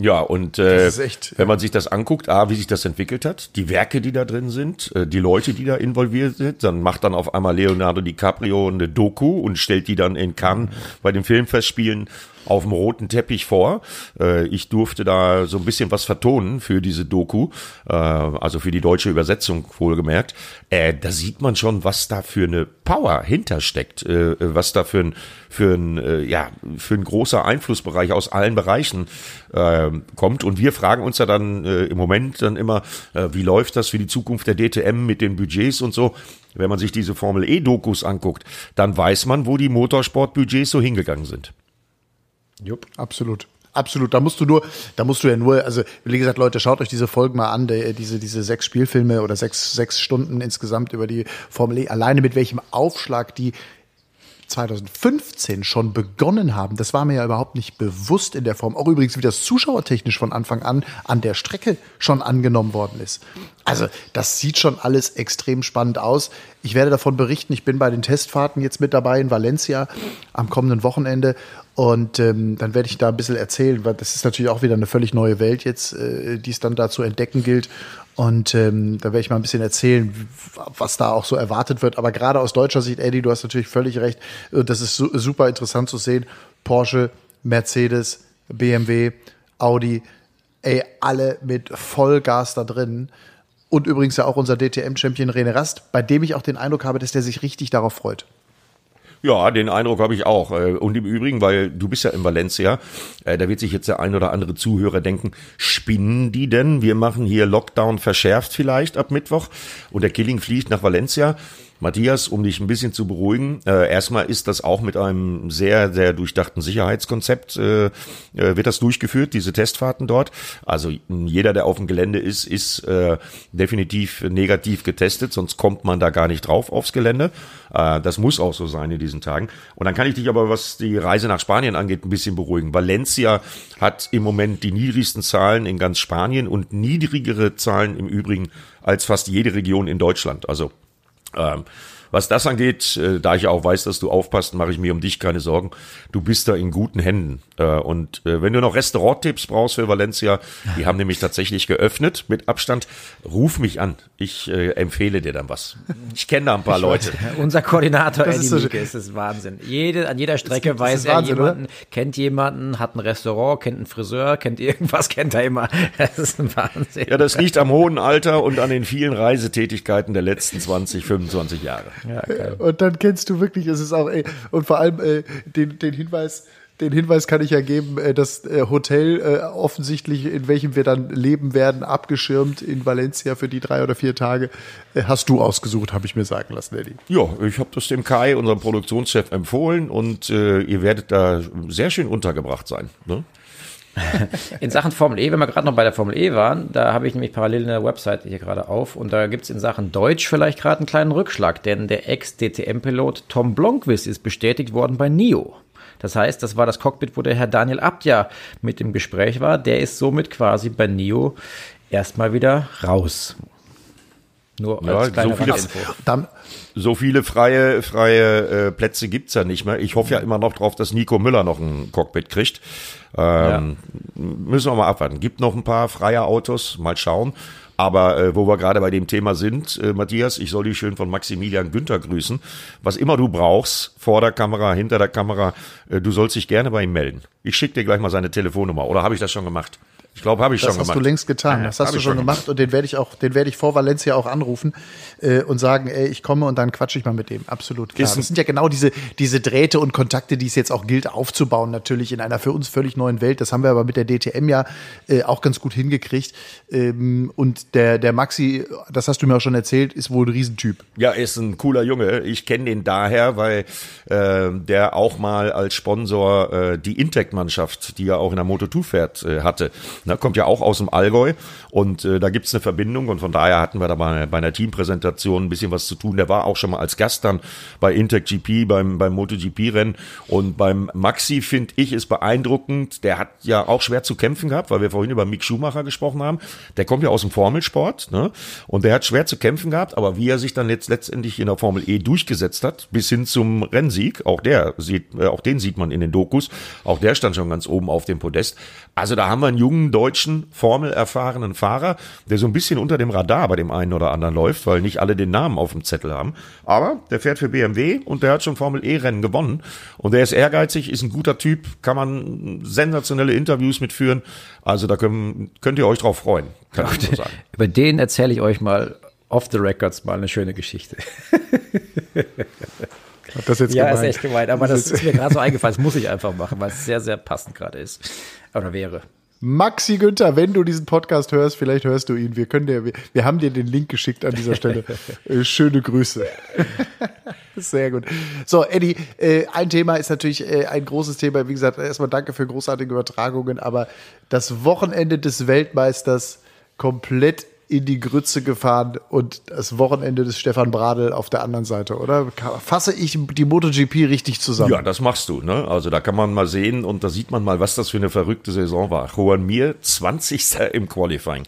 Ja, und äh, echt, wenn man sich das anguckt, A, wie sich das entwickelt hat, die Werke, die da drin sind, äh, die Leute, die da involviert sind, dann macht dann auf einmal Leonardo DiCaprio eine Doku und stellt die dann in Cannes bei den Filmfestspielen auf dem roten Teppich vor. Äh, ich durfte da so ein bisschen was vertonen für diese Doku, äh, also für die deutsche Übersetzung wohlgemerkt. Äh, da sieht man schon, was da für eine Power hintersteckt, äh, was da für ein, für ein, äh, ja, für ein großer Einflussbereich aus allen Bereichen äh, kommt. Und wir fragen uns ja dann äh, im Moment dann immer, äh, wie läuft das für die Zukunft der DTM mit den Budgets und so. Wenn man sich diese Formel E-Dokus anguckt, dann weiß man, wo die Motorsportbudgets so hingegangen sind. Jupp. Absolut. Absolut, da musst du nur, da musst du ja nur, also wie gesagt, Leute, schaut euch diese Folgen mal an, die, diese diese sechs Spielfilme oder sechs sechs Stunden insgesamt über die Formel E. Alleine mit welchem Aufschlag die 2015 schon begonnen haben, das war mir ja überhaupt nicht bewusst in der Form. Auch übrigens, wie das zuschauertechnisch von Anfang an an der Strecke schon angenommen worden ist. Also das sieht schon alles extrem spannend aus. Ich werde davon berichten. Ich bin bei den Testfahrten jetzt mit dabei in Valencia am kommenden Wochenende und ähm, dann werde ich da ein bisschen erzählen, weil das ist natürlich auch wieder eine völlig neue Welt jetzt, äh, die es dann da zu entdecken gilt. Und ähm, da werde ich mal ein bisschen erzählen, was da auch so erwartet wird. Aber gerade aus deutscher Sicht, Eddie, du hast natürlich völlig recht. Das ist su super interessant zu sehen. Porsche, Mercedes, BMW, Audi, ey, alle mit Vollgas da drin. Und übrigens ja auch unser DTM-Champion René Rast, bei dem ich auch den Eindruck habe, dass der sich richtig darauf freut. Ja, den Eindruck habe ich auch. Äh, und im Übrigen, weil du bist ja in Valencia, äh, da wird sich jetzt der ein oder andere Zuhörer denken, spinnen die denn? Wir machen hier Lockdown verschärft vielleicht ab Mittwoch und der Killing fliegt nach Valencia. Matthias, um dich ein bisschen zu beruhigen, äh, erstmal ist das auch mit einem sehr, sehr durchdachten Sicherheitskonzept, äh, äh, wird das durchgeführt, diese Testfahrten dort. Also jeder, der auf dem Gelände ist, ist äh, definitiv negativ getestet, sonst kommt man da gar nicht drauf aufs Gelände. Äh, das muss auch so sein in diesen Tagen. Und dann kann ich dich aber, was die Reise nach Spanien angeht, ein bisschen beruhigen. Valencia hat im Moment die niedrigsten Zahlen in ganz Spanien und niedrigere Zahlen im Übrigen als fast jede Region in Deutschland. Also ähm, was das angeht, äh, da ich auch weiß, dass du aufpasst, mache ich mir um dich keine Sorgen. Du bist da in guten Händen. Äh, und äh, wenn du noch Restauranttipps brauchst für Valencia, die haben nämlich tatsächlich geöffnet mit Abstand, ruf mich an. Ich äh, empfehle dir dann was. Ich kenne da ein paar Leute. Unser Koordinator das Eddie ist, so Mieke, ist das Wahnsinn. Jede, an jeder Strecke gibt, weiß er Wahnsinn, jemanden, oder? kennt jemanden, hat ein Restaurant, kennt einen Friseur, kennt irgendwas, kennt er immer. Das ist ein Wahnsinn. Ja, das liegt am hohen Alter und an den vielen Reisetätigkeiten der letzten 20, 25 Jahre. Ja, und dann kennst du wirklich, es ist auch, ey, und vor allem äh, den, den Hinweis, den Hinweis kann ich ja geben, äh, das äh, Hotel äh, offensichtlich, in welchem wir dann leben werden, abgeschirmt in Valencia für die drei oder vier Tage, hast du ausgesucht, habe ich mir sagen lassen, Eddie. Ja, ich habe das dem Kai, unserem Produktionschef, empfohlen und äh, ihr werdet da sehr schön untergebracht sein. Ne? in Sachen Formel E, wenn wir gerade noch bei der Formel E waren, da habe ich nämlich parallel eine Website hier gerade auf und da gibt es in Sachen Deutsch vielleicht gerade einen kleinen Rückschlag, denn der Ex-DTM-Pilot Tom Blomqvist ist bestätigt worden bei NIO. Das heißt, das war das Cockpit, wo der Herr Daniel Abdia mit im Gespräch war. Der ist somit quasi bei NIO erstmal wieder raus. Nur als ja, kleine so viele, Info. so viele freie, freie äh, Plätze gibt's ja nicht mehr. Ich hoffe ja immer noch drauf, dass Nico Müller noch ein Cockpit kriegt. Ähm, ja. Müssen wir mal abwarten. Gibt noch ein paar freie Autos, mal schauen. Aber äh, wo wir gerade bei dem Thema sind, äh, Matthias, ich soll dich schön von Maximilian Günther grüßen. Was immer du brauchst, vor der Kamera, hinter der Kamera, äh, du sollst dich gerne bei ihm melden. Ich schicke dir gleich mal seine Telefonnummer. Oder habe ich das schon gemacht? Ich glaube, habe ich das schon gemacht. Das hast du längst getan. das hast du schon gemacht. Und den werde ich auch, den werde ich vor Valencia auch anrufen äh, und sagen, ey, ich komme und dann quatsche ich mal mit dem. Absolut klar. das sind ja genau diese, diese Drähte und Kontakte, die es jetzt auch gilt aufzubauen, natürlich in einer für uns völlig neuen Welt. Das haben wir aber mit der DTM ja äh, auch ganz gut hingekriegt. Ähm, und der, der Maxi, das hast du mir auch schon erzählt, ist wohl ein Riesentyp. Ja, ist ein cooler Junge. Ich kenne den daher, weil äh, der auch mal als Sponsor äh, die Intec-Mannschaft, die ja auch in der Moto2 fährt, äh, hatte. Na, kommt ja auch aus dem Allgäu und äh, da gibt's eine Verbindung und von daher hatten wir da bei, bei einer Teampräsentation ein bisschen was zu tun. Der war auch schon mal als Gast dann bei Intec GP, beim, beim MotoGP-Rennen und beim Maxi finde ich ist beeindruckend. Der hat ja auch schwer zu kämpfen gehabt, weil wir vorhin über Mick Schumacher gesprochen haben. Der kommt ja aus dem Formelsport ne? und der hat schwer zu kämpfen gehabt, aber wie er sich dann jetzt letztendlich in der Formel E durchgesetzt hat, bis hin zum Rennsieg, auch der sieht, äh, auch den sieht man in den Dokus, auch der stand schon ganz oben auf dem Podest. Also da haben wir einen jungen deutschen formelerfahrenen Fahrer, der so ein bisschen unter dem Radar bei dem einen oder anderen läuft, weil nicht alle den Namen auf dem Zettel haben. Aber der fährt für BMW und der hat schon Formel E-Rennen gewonnen. Und der ist ehrgeizig, ist ein guter Typ, kann man sensationelle Interviews mitführen. Also da können, könnt ihr euch drauf freuen, kann ich so sagen. Über den erzähle ich euch mal off the records mal eine schöne Geschichte. Hat das jetzt ja, gemeint? ist echt gemeint, aber das ist mir gerade so eingefallen, das muss ich einfach machen, weil es sehr, sehr passend gerade ist. Oder wäre. Maxi Günther, wenn du diesen Podcast hörst, vielleicht hörst du ihn. Wir können dir, wir, wir haben dir den Link geschickt an dieser Stelle. äh, schöne Grüße. Sehr gut. So, Eddie, äh, ein Thema ist natürlich äh, ein großes Thema. Wie gesagt, erstmal danke für großartige Übertragungen, aber das Wochenende des Weltmeisters komplett in die Grütze gefahren und das Wochenende des Stefan Bradl auf der anderen Seite, oder? Fasse ich die MotoGP richtig zusammen? Ja, das machst du, ne? Also da kann man mal sehen und da sieht man mal, was das für eine verrückte Saison war. Juan Mir, 20. im Qualifying.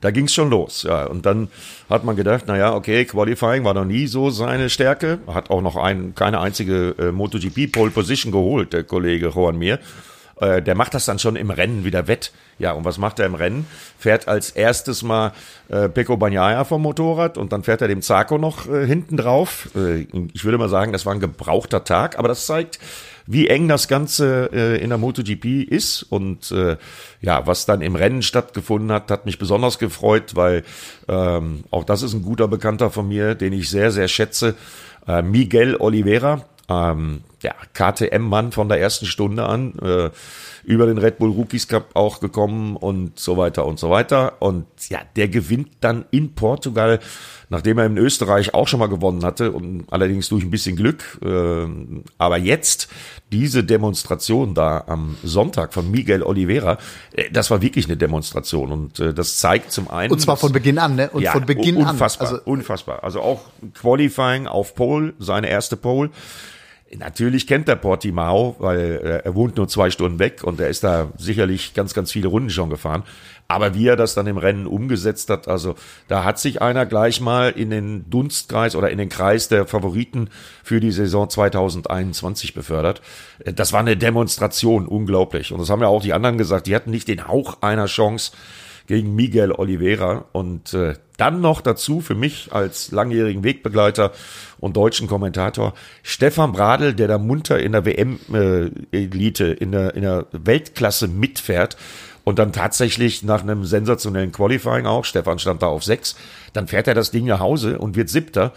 Da ging's schon los, ja. Und dann hat man gedacht, na ja, okay, Qualifying war noch nie so seine Stärke. Hat auch noch ein, keine einzige äh, MotoGP Pole Position geholt, der Kollege Juan Mir. Äh, der macht das dann schon im Rennen wieder wett. Ja, und was macht er im Rennen? Fährt als erstes mal äh, Pecco Bagnaia vom Motorrad und dann fährt er dem Zarco noch äh, hinten drauf. Äh, ich würde mal sagen, das war ein gebrauchter Tag, aber das zeigt, wie eng das Ganze äh, in der MotoGP ist und äh, ja, was dann im Rennen stattgefunden hat, hat mich besonders gefreut, weil ähm, auch das ist ein guter Bekannter von mir, den ich sehr, sehr schätze. Äh, Miguel Oliveira, ähm, ja, KTM-Mann von der ersten Stunde an, äh, über den Red Bull Rookies Cup auch gekommen und so weiter und so weiter. Und ja, der gewinnt dann in Portugal, nachdem er in Österreich auch schon mal gewonnen hatte und allerdings durch ein bisschen Glück. Äh, aber jetzt diese Demonstration da am Sonntag von Miguel Oliveira, äh, das war wirklich eine Demonstration und äh, das zeigt zum einen. Und zwar von Beginn an, ne? Und ja, von Beginn unfassbar, an. Also, unfassbar. Also auch Qualifying auf Pole, seine erste Pole. Natürlich kennt der Portimao, weil er wohnt nur zwei Stunden weg und er ist da sicherlich ganz, ganz viele Runden schon gefahren. Aber wie er das dann im Rennen umgesetzt hat, also da hat sich einer gleich mal in den Dunstkreis oder in den Kreis der Favoriten für die Saison 2021 befördert. Das war eine Demonstration, unglaublich. Und das haben ja auch die anderen gesagt, die hatten nicht den Hauch einer Chance gegen Miguel Oliveira. Und äh, dann noch dazu für mich als langjährigen Wegbegleiter und deutschen Kommentator Stefan Bradl, der da munter in der WM-Elite, äh, in, der, in der Weltklasse mitfährt. Und dann tatsächlich nach einem sensationellen Qualifying auch, Stefan stand da auf sechs, dann fährt er das Ding nach Hause und wird siebter.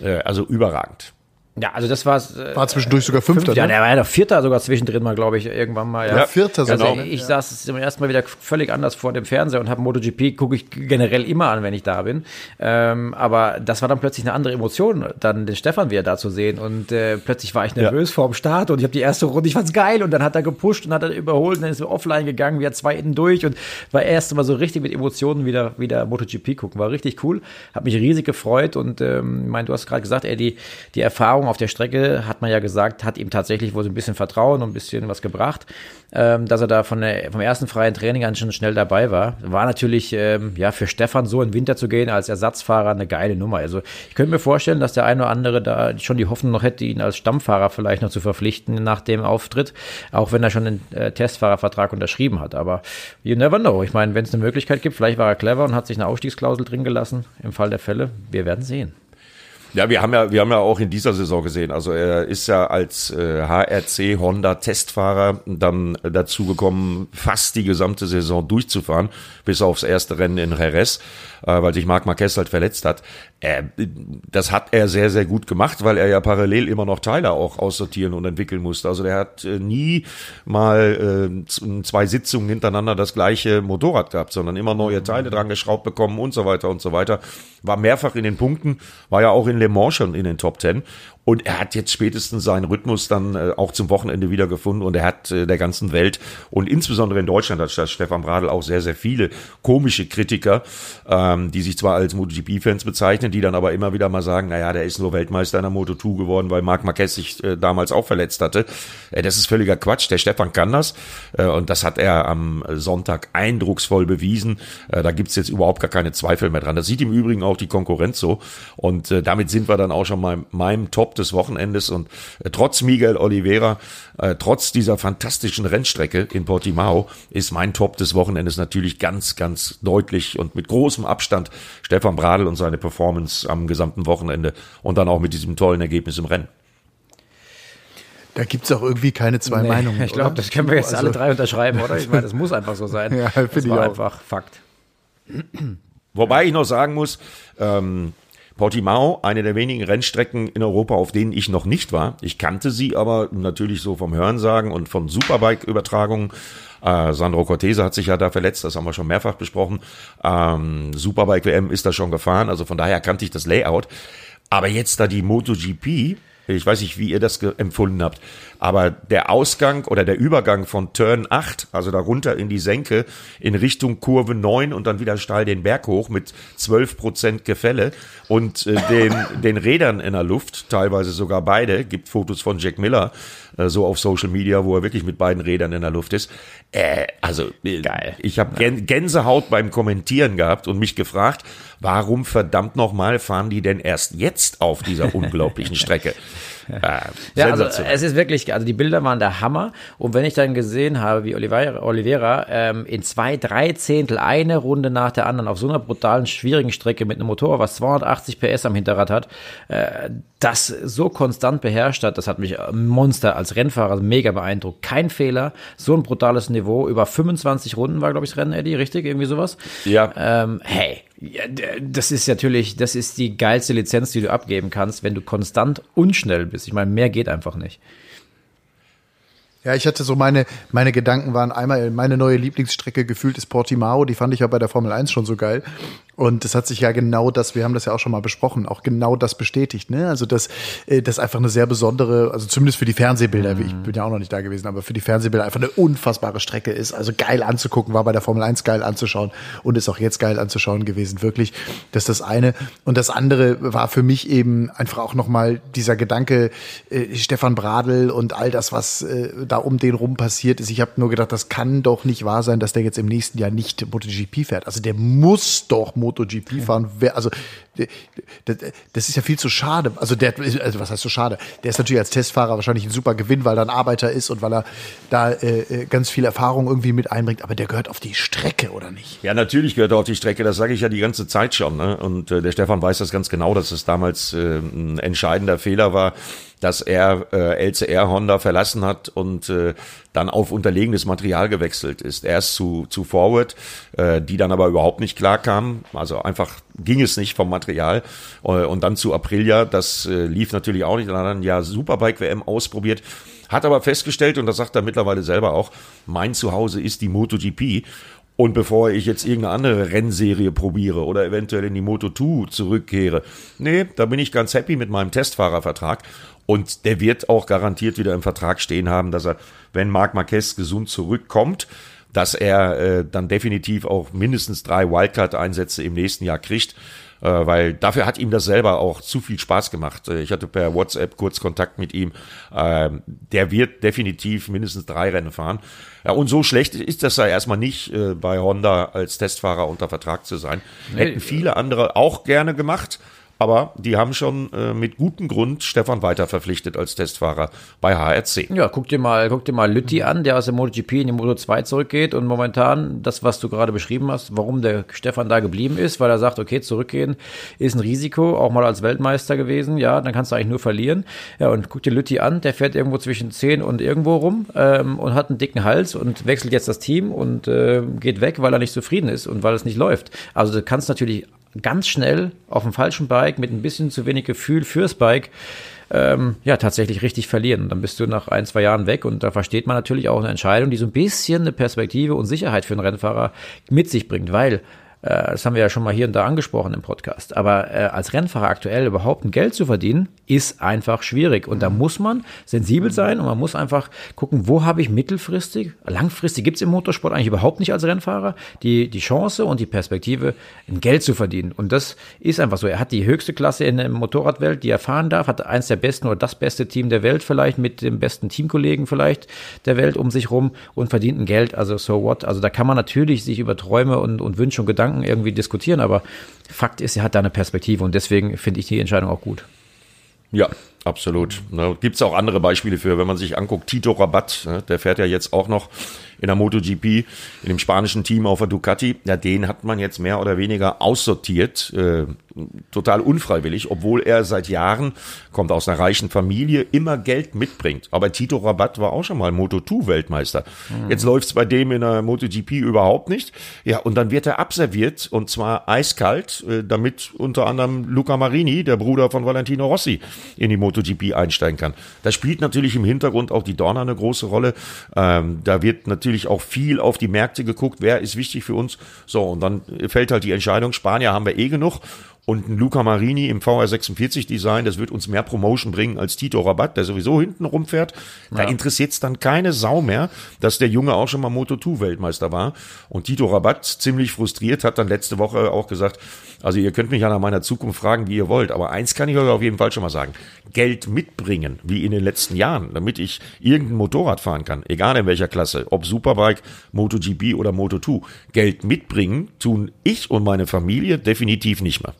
Äh, also überragend. Ja, also das war's. Äh, war zwischendurch sogar Fünfter. Fünf, ja, der war ja noch Vierter sogar zwischendrin mal, glaube ich, irgendwann mal. Ja, ja Vierter also sogar. Ich, ich ja. saß zum ersten Mal wieder völlig anders vor dem Fernseher und habe MotoGP gucke ich generell immer an, wenn ich da bin. Ähm, aber das war dann plötzlich eine andere Emotion, dann den Stefan wieder da zu sehen und äh, plötzlich war ich nervös ja. vor dem Start und ich habe die erste Runde, ich fand's geil und dann hat er gepusht und hat er überholt und dann ist er offline gegangen, wir zwei innen durch und war erst mal so richtig mit Emotionen wieder wieder MotoGP gucken, war richtig cool, hat mich riesig gefreut und ähm, ich meine, du hast gerade gesagt, ey, die die Erfahrung auf der Strecke hat man ja gesagt, hat ihm tatsächlich wohl so ein bisschen Vertrauen und ein bisschen was gebracht, ähm, dass er da von der, vom ersten freien Training an schon schnell dabei war. War natürlich ähm, ja für Stefan so in den Winter zu gehen als Ersatzfahrer eine geile Nummer. Also ich könnte mir vorstellen, dass der eine oder andere da schon die Hoffnung noch hätte, ihn als Stammfahrer vielleicht noch zu verpflichten nach dem Auftritt, auch wenn er schon einen äh, Testfahrervertrag unterschrieben hat. Aber you never know. Ich meine, wenn es eine Möglichkeit gibt, vielleicht war er clever und hat sich eine Ausstiegsklausel drin gelassen im Fall der Fälle. Wir werden sehen. Ja, wir haben ja, wir haben ja auch in dieser Saison gesehen. Also er ist ja als äh, HRC Honda Testfahrer dann dazu gekommen, fast die gesamte Saison durchzufahren, bis aufs erste Rennen in Jerez, äh, weil sich Marc Marquez halt verletzt hat. Äh, das hat er sehr, sehr gut gemacht, weil er ja parallel immer noch Teile auch aussortieren und entwickeln musste. Also der hat äh, nie mal äh, zwei Sitzungen hintereinander das gleiche Motorrad gehabt, sondern immer neue Teile dran geschraubt bekommen und so weiter und so weiter. War mehrfach in den Punkten, war ja auch in Le Mans schon in den Top Ten. Und er hat jetzt spätestens seinen Rhythmus dann äh, auch zum Wochenende wiedergefunden und er hat äh, der ganzen Welt und insbesondere in Deutschland hat Stefan Bradl auch sehr, sehr viele komische Kritiker, ähm, die sich zwar als MotoGP-Fans bezeichnen, die dann aber immer wieder mal sagen, naja, der ist nur Weltmeister in der Moto2 geworden, weil Marc Marquez sich äh, damals auch verletzt hatte. Das ist völliger Quatsch. Der Stefan kann das und das hat er am Sonntag eindrucksvoll bewiesen. Äh, da gibt's jetzt überhaupt gar keine Zweifel mehr dran. Das sieht im Übrigen auch die Konkurrenz so und damit sind wir dann auch schon mal meinem Top des Wochenendes und äh, trotz Miguel Oliveira, äh, trotz dieser fantastischen Rennstrecke in Portimao ist mein Top des Wochenendes natürlich ganz, ganz deutlich und mit großem Abstand Stefan Bradl und seine Performance am gesamten Wochenende und dann auch mit diesem tollen Ergebnis im Rennen. Da gibt's auch irgendwie keine zwei Nee, Meinungen. Ich glaube, das können wir jetzt Also- alle drei unterschreiben, oder? Ich meine, das muss einfach so sein. Ja, finde das ich war auch. einfach Fakt. Wobei ich noch sagen muss, ähm, Portimao, eine der wenigen Rennstrecken in Europa, auf denen ich noch nicht war. Ich kannte sie aber natürlich so vom Hörensagen und von Superbike-Übertragungen. Äh, Sandro Cortese hat sich ja da verletzt, das haben wir schon mehrfach besprochen. Ähm, Superbike WM ist da schon gefahren, also von daher kannte ich das Layout. Aber jetzt da die MotoGP, ich weiß nicht, wie ihr das empfunden habt, aber der Ausgang oder der Übergang von Turn 8, also da runter in die Senke, in Richtung Kurve 9 und dann wieder steil den Berg hoch mit 12 Prozent Gefälle und äh, den, den Rädern in der Luft, teilweise sogar beide, gibt Fotos von Jack Miller, äh, so auf Social Media, wo er wirklich mit beiden Rädern in der Luft ist. Äh, also, äh, Geil. ich habe Gän Gänsehaut beim Kommentieren gehabt und mich gefragt, warum verdammt nochmal fahren die denn erst jetzt auf dieser unglaublichen Strecke? Äh, Ja, also es ist wirklich, also die Bilder waren der Hammer. Und wenn ich dann gesehen habe, wie Oliveira, Oliveira ähm, in zwei, drei Zehntel eine Runde nach der anderen auf so einer brutalen, schwierigen Strecke mit einem Motor, was 280 PS am Hinterrad hat, äh, das so konstant beherrscht hat, das hat mich äh, Monster als Rennfahrer mega beeindruckt. Kein Fehler, so ein brutales Niveau. Über 25 Runden war, glaube ich, das Rennen, Eddie, richtig? Irgendwie sowas? Ja. Ähm, hey, ja, das ist natürlich, das ist die geilste Lizenz, die du abgeben kannst, wenn du konstant unschnell bist. Ich meine, mehr geht einfach nicht. Ja, ich hatte so meine, meine Gedanken waren einmal, meine neue Lieblingsstrecke gefühlt ist Portimao, die fand ich ja bei der Formel 1 schon so geil. Und das hat sich ja genau das, wir haben das ja auch schon mal besprochen, auch genau das bestätigt, ne? Also das, äh, das einfach eine sehr besondere, also zumindest für die Fernsehbilder, ich bin ja auch noch nicht da gewesen, aber für die Fernsehbilder einfach eine unfassbare Strecke ist. Also geil anzugucken, war bei der Formel 1 geil anzuschauen und ist auch jetzt geil anzuschauen gewesen, wirklich. Das ist das eine. Und das andere war für mich eben einfach auch nochmal dieser Gedanke, äh, Stefan Bradl und all das, was äh, da um den rum passiert ist. Ich habe nur gedacht, das kann doch nicht wahr sein, dass der jetzt im nächsten Jahr nicht MotoGP fährt. Also der muss doch MotoGP fahren. Also das ist ja viel zu schade. Also der, also was heißt so schade? Der ist natürlich als Testfahrer wahrscheinlich ein super Gewinn, weil er ein Arbeiter ist und weil er da äh, äh, ganz viel Erfahrung irgendwie mit einbringt. Aber der gehört auf die Strecke oder nicht? Ja, natürlich gehört er auf die Strecke, das sage ich ja die ganze Zeit schon. Ne? Und äh, der Stefan weiß das ganz genau, dass es damals äh, ein entscheidender Fehler war, dass er äh, LCR Honda verlassen hat und äh, dann auf unterlegenes Material gewechselt ist. Erst zu, zu Forward, äh, die dann aber überhaupt nicht klar kamen. Also einfach ging es nicht vom Material. Äh, und dann zu Aprilia, das äh, lief natürlich auch nicht. Dann hat er ein Jahr Superbike WM ausprobiert. Hat aber festgestellt, und das sagt er mittlerweile selber auch, mein Zuhause ist die MotoGP. Und bevor ich jetzt irgendeine andere Rennserie probiere oder eventuell in die Moto2 zurückkehre, nee, da bin ich ganz happy mit meinem Testfahrervertrag. Und der wird auch garantiert wieder im Vertrag stehen haben, dass er, wenn Marc Marquez gesund zurückkommt, dass er äh, dann definitiv auch mindestens drei Wildcard-Einsätze im nächsten Jahr kriegt. Äh, weil dafür hat ihm das selber auch zu viel Spaß gemacht. Äh, Ich hatte per WhatsApp kurz Kontakt mit ihm. Ähm, der wird definitiv mindestens drei Rennen fahren. Ja, und so schlecht ist das ja erstmal nicht, äh, bei Honda als Testfahrer unter Vertrag zu sein. Hätten viele andere auch gerne gemacht. Aber die haben schon äh, mit gutem Grund Stefan weiter verpflichtet als Testfahrer bei HRC. Ja, guck dir mal, guck dir mal Lütti an, der aus der MotoGP in die Moto 2 zurückgeht und momentan das, was du gerade beschrieben hast, warum der Stefan da geblieben ist, weil er sagt, okay, zurückgehen ist ein Risiko, auch mal als Weltmeister gewesen, ja, dann kannst du eigentlich nur verlieren. Ja, und guck dir Lütti an, der fährt irgendwo zwischen 10 und irgendwo rum ähm, und hat einen dicken Hals und wechselt jetzt das Team und äh, geht weg, weil er nicht zufrieden ist und weil es nicht läuft. Also du kannst natürlich ganz schnell auf dem falschen Bike mit ein bisschen zu wenig Gefühl fürs Bike ähm, ja tatsächlich richtig verlieren. Und dann bist du nach ein, zwei Jahren weg und da versteht man natürlich auch eine Entscheidung, die so ein bisschen eine Perspektive und Sicherheit für einen Rennfahrer mit sich bringt, weil das haben wir ja schon mal hier und da angesprochen im Podcast. Aber äh, als Rennfahrer aktuell überhaupt ein Geld zu verdienen, ist einfach schwierig. Und da muss man sensibel sein und man muss einfach gucken, wo habe ich mittelfristig, langfristig gibt es im Motorsport eigentlich überhaupt nicht als Rennfahrer, die, die Chance und die Perspektive, ein Geld zu verdienen. Und das ist einfach so. Er hat die höchste Klasse in der Motorradwelt, die er fahren darf, hat eins der besten oder das beste Team der Welt vielleicht mit dem besten Teamkollegen vielleicht der Welt um sich rum und verdient ein Geld. Also so what? Also da kann man natürlich sich über Träume und, und Wünsche und Gedanken Gedanken irgendwie diskutieren, aber Fakt ist, er hat da eine Perspektive und deswegen finde ich die Entscheidung auch gut. Ja, absolut. Da gibt es auch andere Beispiele für, wenn man sich anguckt, Tito Rabat, ne, der fährt ja jetzt auch noch in der MotoGP, in dem spanischen Team auf der Ducati, ja, den hat man jetzt mehr oder weniger aussortiert, äh, total unfreiwillig, obwohl er seit Jahren, kommt aus einer reichen Familie, immer Geld mitbringt. Aber Tito Rabat war auch schon mal Moto2-Weltmeister. Mhm. Jetzt läuft's bei dem in der MotoGP überhaupt nicht. Ja, und dann wird er abserviert und zwar eiskalt, äh, damit unter anderem Luca Marini, der Bruder von Valentino Rossi, in die MotoGP einsteigen kann. Da spielt natürlich im Hintergrund auch die Dorna eine große Rolle. Ähm, da wird natürlich auch viel auf die Märkte geguckt, wer ist wichtig für uns. So, und dann fällt halt die Entscheidung, Spanier haben wir eh genug und ein Luca Marini im VR46 Design, das wird uns mehr Promotion bringen als Tito Rabat, der sowieso hinten rumfährt. Da ja. interessiert es dann keine Sau mehr, dass der Junge auch schon mal Moto2 Weltmeister war. Und Tito Rabat, ziemlich frustriert, hat dann letzte Woche auch gesagt, also ihr könnt mich ja nach meiner Zukunft fragen, wie ihr wollt, aber eins kann ich euch auf jeden Fall schon mal sagen. Geld mitbringen, wie in den letzten Jahren, damit ich irgendein Motorrad fahren kann, egal in welcher Klasse, ob Superbike, MotoGP oder Moto2. Geld mitbringen tun ich und meine Familie definitiv nicht mehr.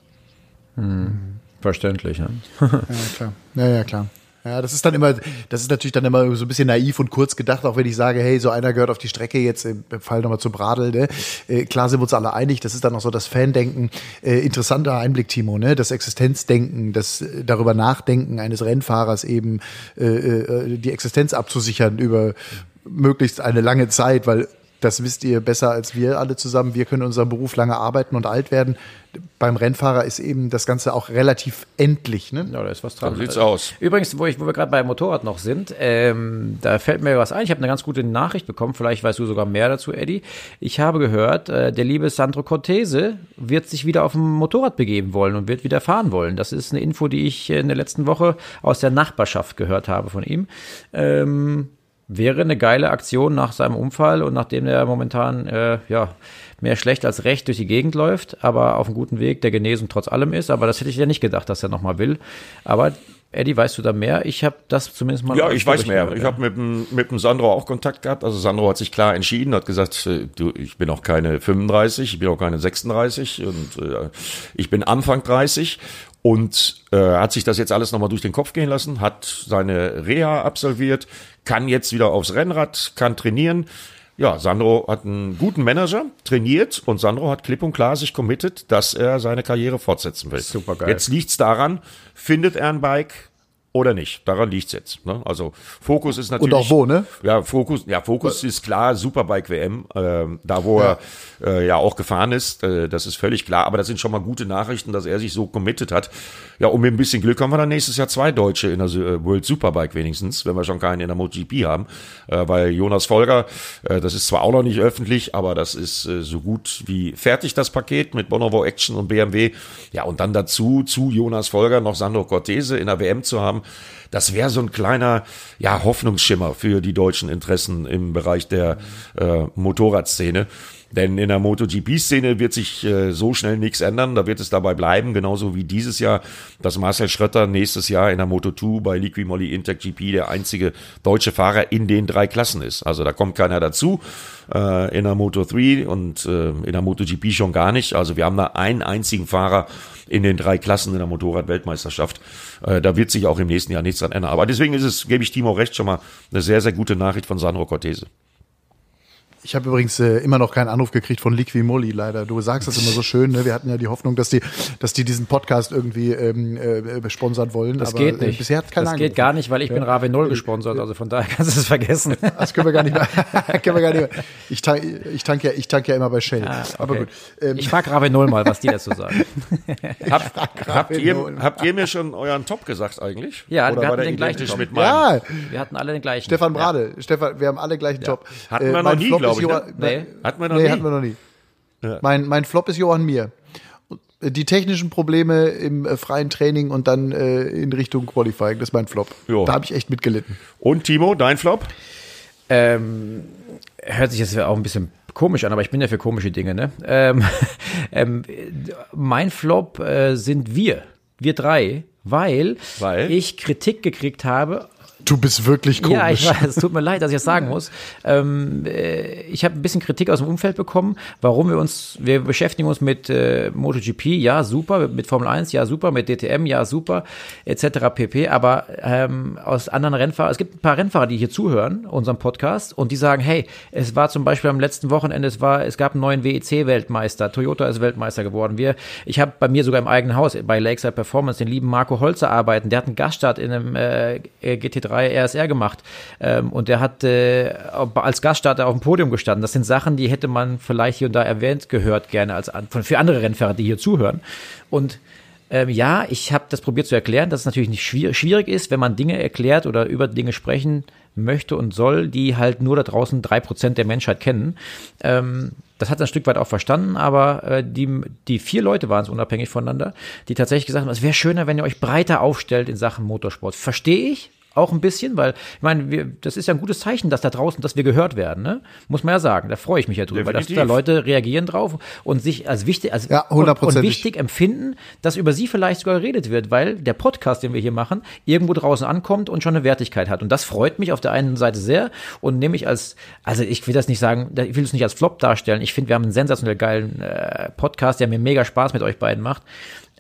Hm. Verständlich, ja. ja, klar. Ja, ja, klar. Ja, das ist dann immer, das ist natürlich dann immer so ein bisschen naiv und kurz gedacht, auch wenn ich sage, hey, so einer gehört auf die Strecke, jetzt im Fall nochmal zu Bradel, ne? Äh, klar sind wir uns alle einig, das ist dann auch so das Fandenken. Äh, interessanter Einblick, Timo, ne? Das Existenzdenken, das äh, darüber nachdenken eines Rennfahrers eben, äh, äh, die Existenz abzusichern über möglichst eine lange Zeit, weil das wisst ihr besser als wir alle zusammen. Wir können unseren Beruf lange arbeiten und alt werden. Beim Rennfahrer ist eben das Ganze auch relativ endlich. Ne? Ja, da ist was dran. So sieht's aus. Übrigens, wo, ich, wo wir gerade beim Motorrad noch sind, ähm, da fällt mir was ein. Ich habe eine ganz gute Nachricht bekommen. Vielleicht weißt du sogar mehr dazu, Eddie. Ich habe gehört, äh, der liebe Sandro Cortese wird sich wieder auf ein Motorrad begeben wollen und wird wieder fahren wollen. Das ist eine Info, die ich in der letzten Woche aus der Nachbarschaft gehört habe von ihm. Ähm, wäre eine geile Aktion nach seinem Unfall und nachdem er momentan äh, ja mehr schlecht als recht durch die Gegend läuft, aber auf einem guten Weg der Genesung trotz allem ist. Aber das hätte ich ja nicht gedacht, dass er nochmal will. Aber Eddie, weißt du da mehr? Ich habe das zumindest mal. Ja, ich weiß mehr. Gehört, ich ja. habe mit dem, mit dem Sandro auch Kontakt gehabt. Also Sandro hat sich klar entschieden, hat gesagt, äh, du, ich bin auch keine 35, ich bin auch keine 36 und äh, ich bin Anfang 30 und äh, hat sich das jetzt alles nochmal durch den Kopf gehen lassen, hat seine Reha absolviert, kann jetzt wieder aufs Rennrad, kann trainieren. Ja, Sandro hat einen guten Manager, trainiert und Sandro hat klipp und klar sich committed, dass er seine Karriere fortsetzen will. Super geil. Jetzt liegt's daran, findet er ein Bike, oder nicht. Daran liegt's jetzt. Ne? Also Fokus ist natürlich. Und auch wo, ne? Ja, Fokus, ja, Fokus ist klar, Superbike WM, äh, da wo ja. er äh, ja auch gefahren ist, äh, das ist völlig klar. Aber das sind schon mal gute Nachrichten, dass er sich so committed hat. Ja, und mit ein bisschen Glück haben wir dann nächstes Jahr zwei Deutsche in der äh, World Superbike wenigstens, wenn wir schon keinen in der MotoGP haben. Äh, weil Jonas Folger, äh, das ist zwar auch noch nicht öffentlich, aber das ist äh, so gut wie fertig, das Paket mit Bonovo Action und BMW. Ja, und dann dazu, zu Jonas Folger noch Sandro Cortese in der WM zu haben das wäre so ein kleiner ja, Hoffnungsschimmer für die deutschen Interessen im Bereich der äh, Motorradszene. Denn in der MotoGP-Szene wird sich äh, so schnell nichts ändern. Da wird es dabei bleiben, genauso wie dieses Jahr, dass Marcel Schrötter nächstes Jahr in der Moto2 bei Liqui Moly Intec GP der einzige deutsche Fahrer in den drei Klassen ist. Also da kommt keiner dazu äh, in der Moto3 und äh, in der MotoGP schon gar nicht. Also wir haben da einen einzigen Fahrer in den drei Klassen in der Motorrad-Weltmeisterschaft. Äh, da wird sich auch im nächsten Jahr nichts dran ändern. Aber deswegen ist es, gebe ich Timo recht, schon mal eine sehr, sehr gute Nachricht von Sandro Cortese. Ich habe übrigens äh, immer noch keinen Anruf gekriegt von Liqui Moly, leider. Du sagst das immer so schön. Ne? Wir hatten ja die Hoffnung, dass die, dass die diesen Podcast irgendwie ähm, äh, sponsern wollen. Das aber, geht nicht. Äh, bisher hat keiner Das geht gar nicht, weil ich ja. bin Rave 0 gesponsert. Also von daher kannst du es vergessen. Das können wir gar nicht mehr. können wir gar nicht mehr. Ich, tank, ich, tank ja, ich tank ja immer bei Shell. Ah, okay. Aber gut. Ähm. Ich frage Rave 0 mal, was die dazu sagen. Hab, habt, ihr, habt ihr mir schon euren Top gesagt eigentlich? Ja, Oder wir hatten den gleichen Top. Mit ja. Wir hatten alle den gleichen. Stefan Brade. Ja. Stefan, wir haben alle gleichen ja. Top. Hatten wir äh, noch nie, glaube ich. Ne? Nee. Hatten wir noch nee, nie? hatten wir noch nie. Ja. Mein, mein Flop ist Johann Mir. Die technischen Probleme im äh, freien Training und dann äh, in Richtung Qualifying, das ist mein Flop. Jo. Da habe ich echt mitgelitten. Und Timo, dein Flop? Ähm, hört sich jetzt auch ein bisschen komisch an, aber ich bin ja für komische Dinge. Ne? Ähm, ähm, mein Flop äh, sind wir, wir drei, weil, weil ich Kritik gekriegt habe Du bist wirklich komisch. Ja, ich weiß, es tut mir leid, dass ich das sagen muss. Ähm, äh, ich habe ein bisschen Kritik aus dem Umfeld bekommen, warum wir uns, wir beschäftigen uns mit äh, MotoGP, ja, super, mit Formel 1, ja, super, mit DTM, ja, super, etc. pp. Aber ähm, aus anderen Rennfahrern, es gibt ein paar Rennfahrer, die hier zuhören, unserem Podcast, und die sagen, hey, es war zum Beispiel am letzten Wochenende, es war, es gab einen neuen WEC-Weltmeister, Toyota ist Weltmeister geworden. Wir, ich habe bei mir sogar im eigenen Haus bei Lakeside Performance den lieben Marco Holzer arbeiten, der hat einen Gaststart in einem äh, GT3 3 RSR gemacht ähm, und der hat äh, als Gaststarter auf dem Podium gestanden. Das sind Sachen, die hätte man vielleicht hier und da erwähnt gehört gerne als von für andere Rennfahrer, die hier zuhören. Und ähm, ja, ich habe das probiert zu erklären, dass es natürlich nicht schwierig, schwierig ist, wenn man Dinge erklärt oder über Dinge sprechen möchte und soll, die halt nur da draußen drei Prozent der Menschheit kennen. Ähm, das hat er ein Stück weit auch verstanden, aber äh, die, die vier Leute waren es unabhängig voneinander, die tatsächlich gesagt haben, es wäre schöner, wenn ihr euch breiter aufstellt in Sachen Motorsport. Verstehe ich, auch ein bisschen, weil ich meine, wir, das ist ja ein gutes Zeichen, dass da draußen, dass wir gehört werden, ne? Muss man ja sagen. Da freue ich mich ja drüber, Definitiv. dass da Leute reagieren drauf und sich als wichtig, als ja, und, und wichtig empfinden, dass über sie vielleicht sogar geredet wird, weil der Podcast, den wir hier machen, irgendwo draußen ankommt und schon eine Wertigkeit hat. Und das freut mich auf der einen Seite sehr und nehme ich als, also ich will das nicht sagen, ich will es nicht als Flop darstellen. Ich finde, wir haben einen sensationell geilen äh, Podcast, der mir mega Spaß mit euch beiden macht.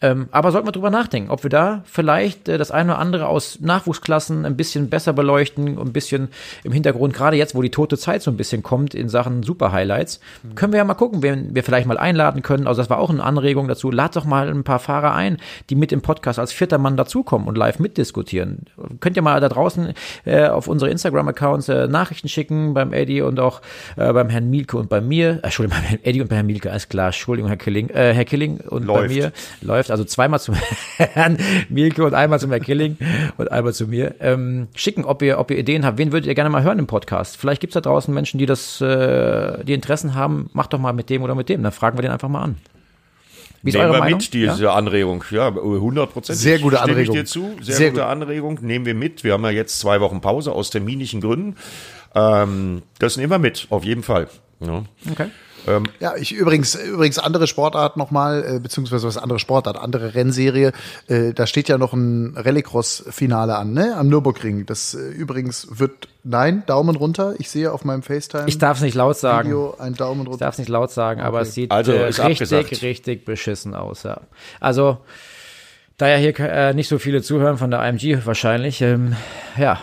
Ähm, aber sollten wir drüber nachdenken, ob wir da vielleicht äh, das eine oder andere aus Nachwuchsklassen ein bisschen besser beleuchten, ein bisschen im Hintergrund, gerade jetzt, wo die tote Zeit so ein bisschen kommt in Sachen Super-Highlights, mhm. können wir ja mal gucken, wen wir vielleicht mal einladen können. Also das war auch eine Anregung dazu. Lad doch mal ein paar Fahrer ein, die mit im Podcast als vierter Mann dazukommen und live mitdiskutieren. Könnt ihr mal da draußen äh, auf unsere Instagram-Accounts äh, Nachrichten schicken beim Eddie und auch äh, beim Herrn Mielke und bei mir. Äh, Entschuldigung, beim Eddie und bei Herrn Mielke, alles klar. Entschuldigung, Herr Killing. Äh, Herr Killing und Läuft. bei mir läuft also zweimal zum Herrn Mielke und einmal zum Herrn Killing und einmal zu mir, ähm, schicken, ob ihr, ob ihr Ideen habt. Wen würdet ihr gerne mal hören im Podcast? Vielleicht gibt es da draußen Menschen, die das, äh, die Interessen haben. Macht doch mal mit dem oder mit dem. Dann fragen wir den einfach mal an. Wie ist Nehmen eure wir Meinung? mit, diese ja? Anregung. Ja, 100 Prozent. Sehr gute Anregung. Ich dir zu. Sehr, Sehr gute gut. Anregung. Nehmen wir mit. Wir haben ja jetzt zwei Wochen Pause aus terminischen Gründen. Ähm, das nehmen wir mit, auf jeden Fall. Ja. Okay. Ähm, ja, ich übrigens, übrigens andere Sportart nochmal, äh, beziehungsweise was andere Sportart, andere Rennserie. Äh, da steht ja noch ein Rallycross-Finale an, ne? Am Nürburgring. Das äh, übrigens wird, nein, Daumen runter. Ich sehe auf meinem FaceTime. Ich darf es nicht laut sagen. Video, ein Daumen runter. Ich darf es nicht laut sagen, okay. aber es sieht also, äh, richtig, abgesagt. richtig beschissen aus, ja. Also, da ja hier äh, nicht so viele zuhören von der IMG wahrscheinlich, ähm, ja,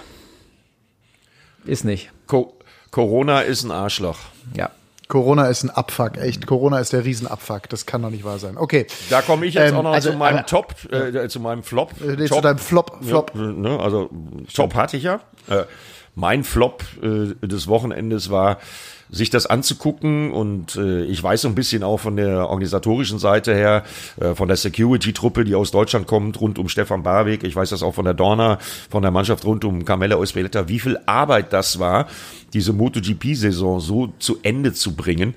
ist nicht. Co Corona ist ein Arschloch. Ja. Corona ist ein Abfuck, echt. Corona ist der Riesenabfuck. Das kann doch nicht wahr sein. Okay. Da komme ich jetzt ähm, auch noch also, zu meinem aber, Top, äh, zu meinem Flop. Äh, Top. Zu deinem Flop. Flop. Ja, ne, also Top hatte ich ja. Äh, mein Flop äh, des Wochenendes war sich das anzugucken und äh, ich weiß so ein bisschen auch von der organisatorischen Seite her, äh, von der Security-Truppe, die aus Deutschland kommt, rund um Stefan Barweg, ich weiß das auch von der Dorna, von der Mannschaft rund um Carmella Ospeletta, wie viel Arbeit das war, diese MotoGP-Saison so zu Ende zu bringen.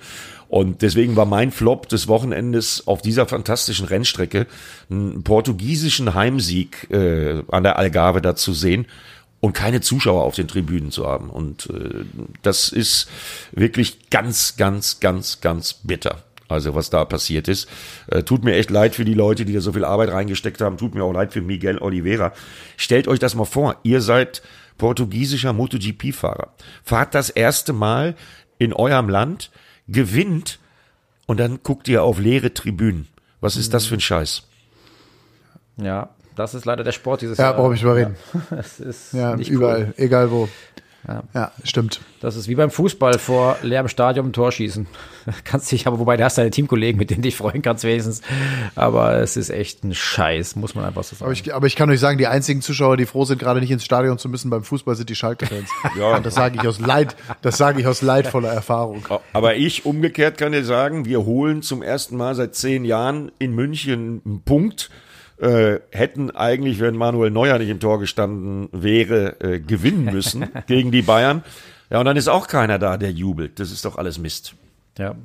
Und deswegen war mein Flop des Wochenendes auf dieser fantastischen Rennstrecke einen portugiesischen Heimsieg äh, an der Algarve da zu sehen und keine Zuschauer auf den Tribünen zu haben. Und äh, das ist wirklich ganz, ganz, ganz, ganz bitter. Also was da passiert ist. Äh, tut mir echt leid für die Leute, die da so viel Arbeit reingesteckt haben. Tut mir auch leid für Miguel Oliveira. Stellt euch das mal vor. Ihr seid portugiesischer MotoGP-Fahrer. Fahrt das erste Mal in eurem Land, gewinnt und dann guckt ihr auf leere Tribünen. Was ist das für ein Scheiß? Ja, das ist leider der Sport dieses Ja, Jahr. brauche ich mal reden. Ja, es ist Ja, nicht überall, Cool. egal wo. Ja. Ja, stimmt. Das ist wie beim Fußball vor leerem Stadion ein Tor schießen. Kannst dich, aber wobei, da hast du deine Teamkollegen, mit denen du dich freuen kannst wenigstens. Aber es ist echt ein Scheiß, muss man einfach so sagen. Aber ich, aber ich kann euch sagen, die einzigen Zuschauer, die froh sind, gerade nicht ins Stadion zu müssen beim Fußball, sind die Schalke-Fans. Ja. Und das sage ich aus Leid, das sage ich aus leidvoller Erfahrung. Aber ich umgekehrt kann dir sagen, wir holen zum ersten Mal seit zehn Jahren in München einen Punkt. Äh, hätten eigentlich, wenn Manuel Neuer nicht im Tor gestanden wäre, äh, gewinnen müssen gegen die Bayern. Ja, und dann ist auch keiner da, der jubelt. Das ist doch alles Mist. ja. Ja.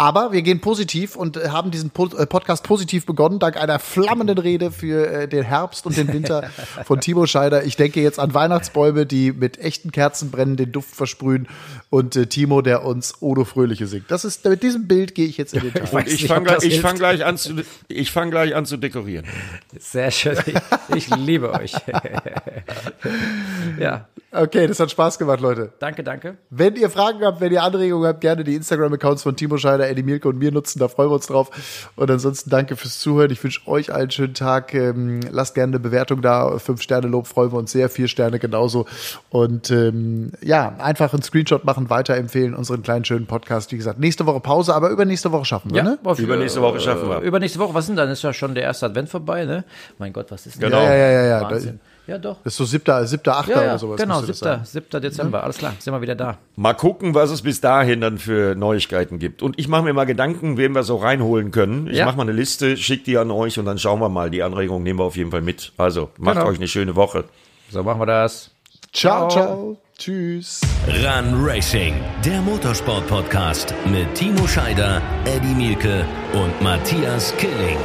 Aber wir gehen positiv und äh, haben diesen äh, Podcast positiv begonnen, dank einer flammenden Rede für äh, den Herbst und den Winter von Timo Scheider. Ich denke jetzt an Weihnachtsbäume, die mit echten Kerzen brennen, den Duft versprühen und Timo, der uns Odo Fröhliche singt. Das ist, mit diesem Bild gehe ich jetzt in den Tag. weiß Ich fange gleich, fang gleich, an zu- ich fang gleich an zu dekorieren. Sehr schön. Ich, ich liebe euch. ja, Okay, das hat Spaß gemacht, Leute. danke, danke. Wenn ihr Fragen habt, wenn ihr Anregungen habt, gerne die Instagram-Accounts von Timo Scheider, Eddie Mielke und mir nutzen, da freuen wir uns drauf. Und ansonsten danke fürs Zuhören. Ich wünsche euch einen schönen Tag. Ähm, lasst gerne eine Bewertung da. Fünf Sterne Lob freuen wir uns sehr. Vier Sterne genauso. Und ähm, ja, einfach einen Screenshot machen, weiterempfehlen, unseren kleinen schönen Podcast. Wie gesagt, nächste Woche Pause, aber übernächste Woche schaffen wir, ne? auf- Übernächste Woche schaffen wir. Übernächste Woche, was sind dann? Ist ja schon der erste Advent vorbei, ne? Mein Gott, was ist denn Genau. Ja, ja, ja, ja. Wahnsinn. Ja, doch. Das ist so siebter, siebter, achter Ja, ja, oder sowas. genau, müsste das 7. sein. 7. Dezember, alles klar, sind wir wieder da. Mal gucken, was es bis dahin dann für Neuigkeiten gibt. Und ich mache mir mal Gedanken, wen wir so reinholen können. Ich Ja. mache mal eine Liste, schicke die an euch und dann schauen wir mal. Die Anregungen nehmen wir auf jeden Fall mit. Also, macht Genau. euch eine schöne Woche. So machen wir das. Ciao, Ciao. ciao. Tschüss. Run Racing, der Motorsport-Podcast mit Timo Scheider, Eddie Mielke und Matthias Killing.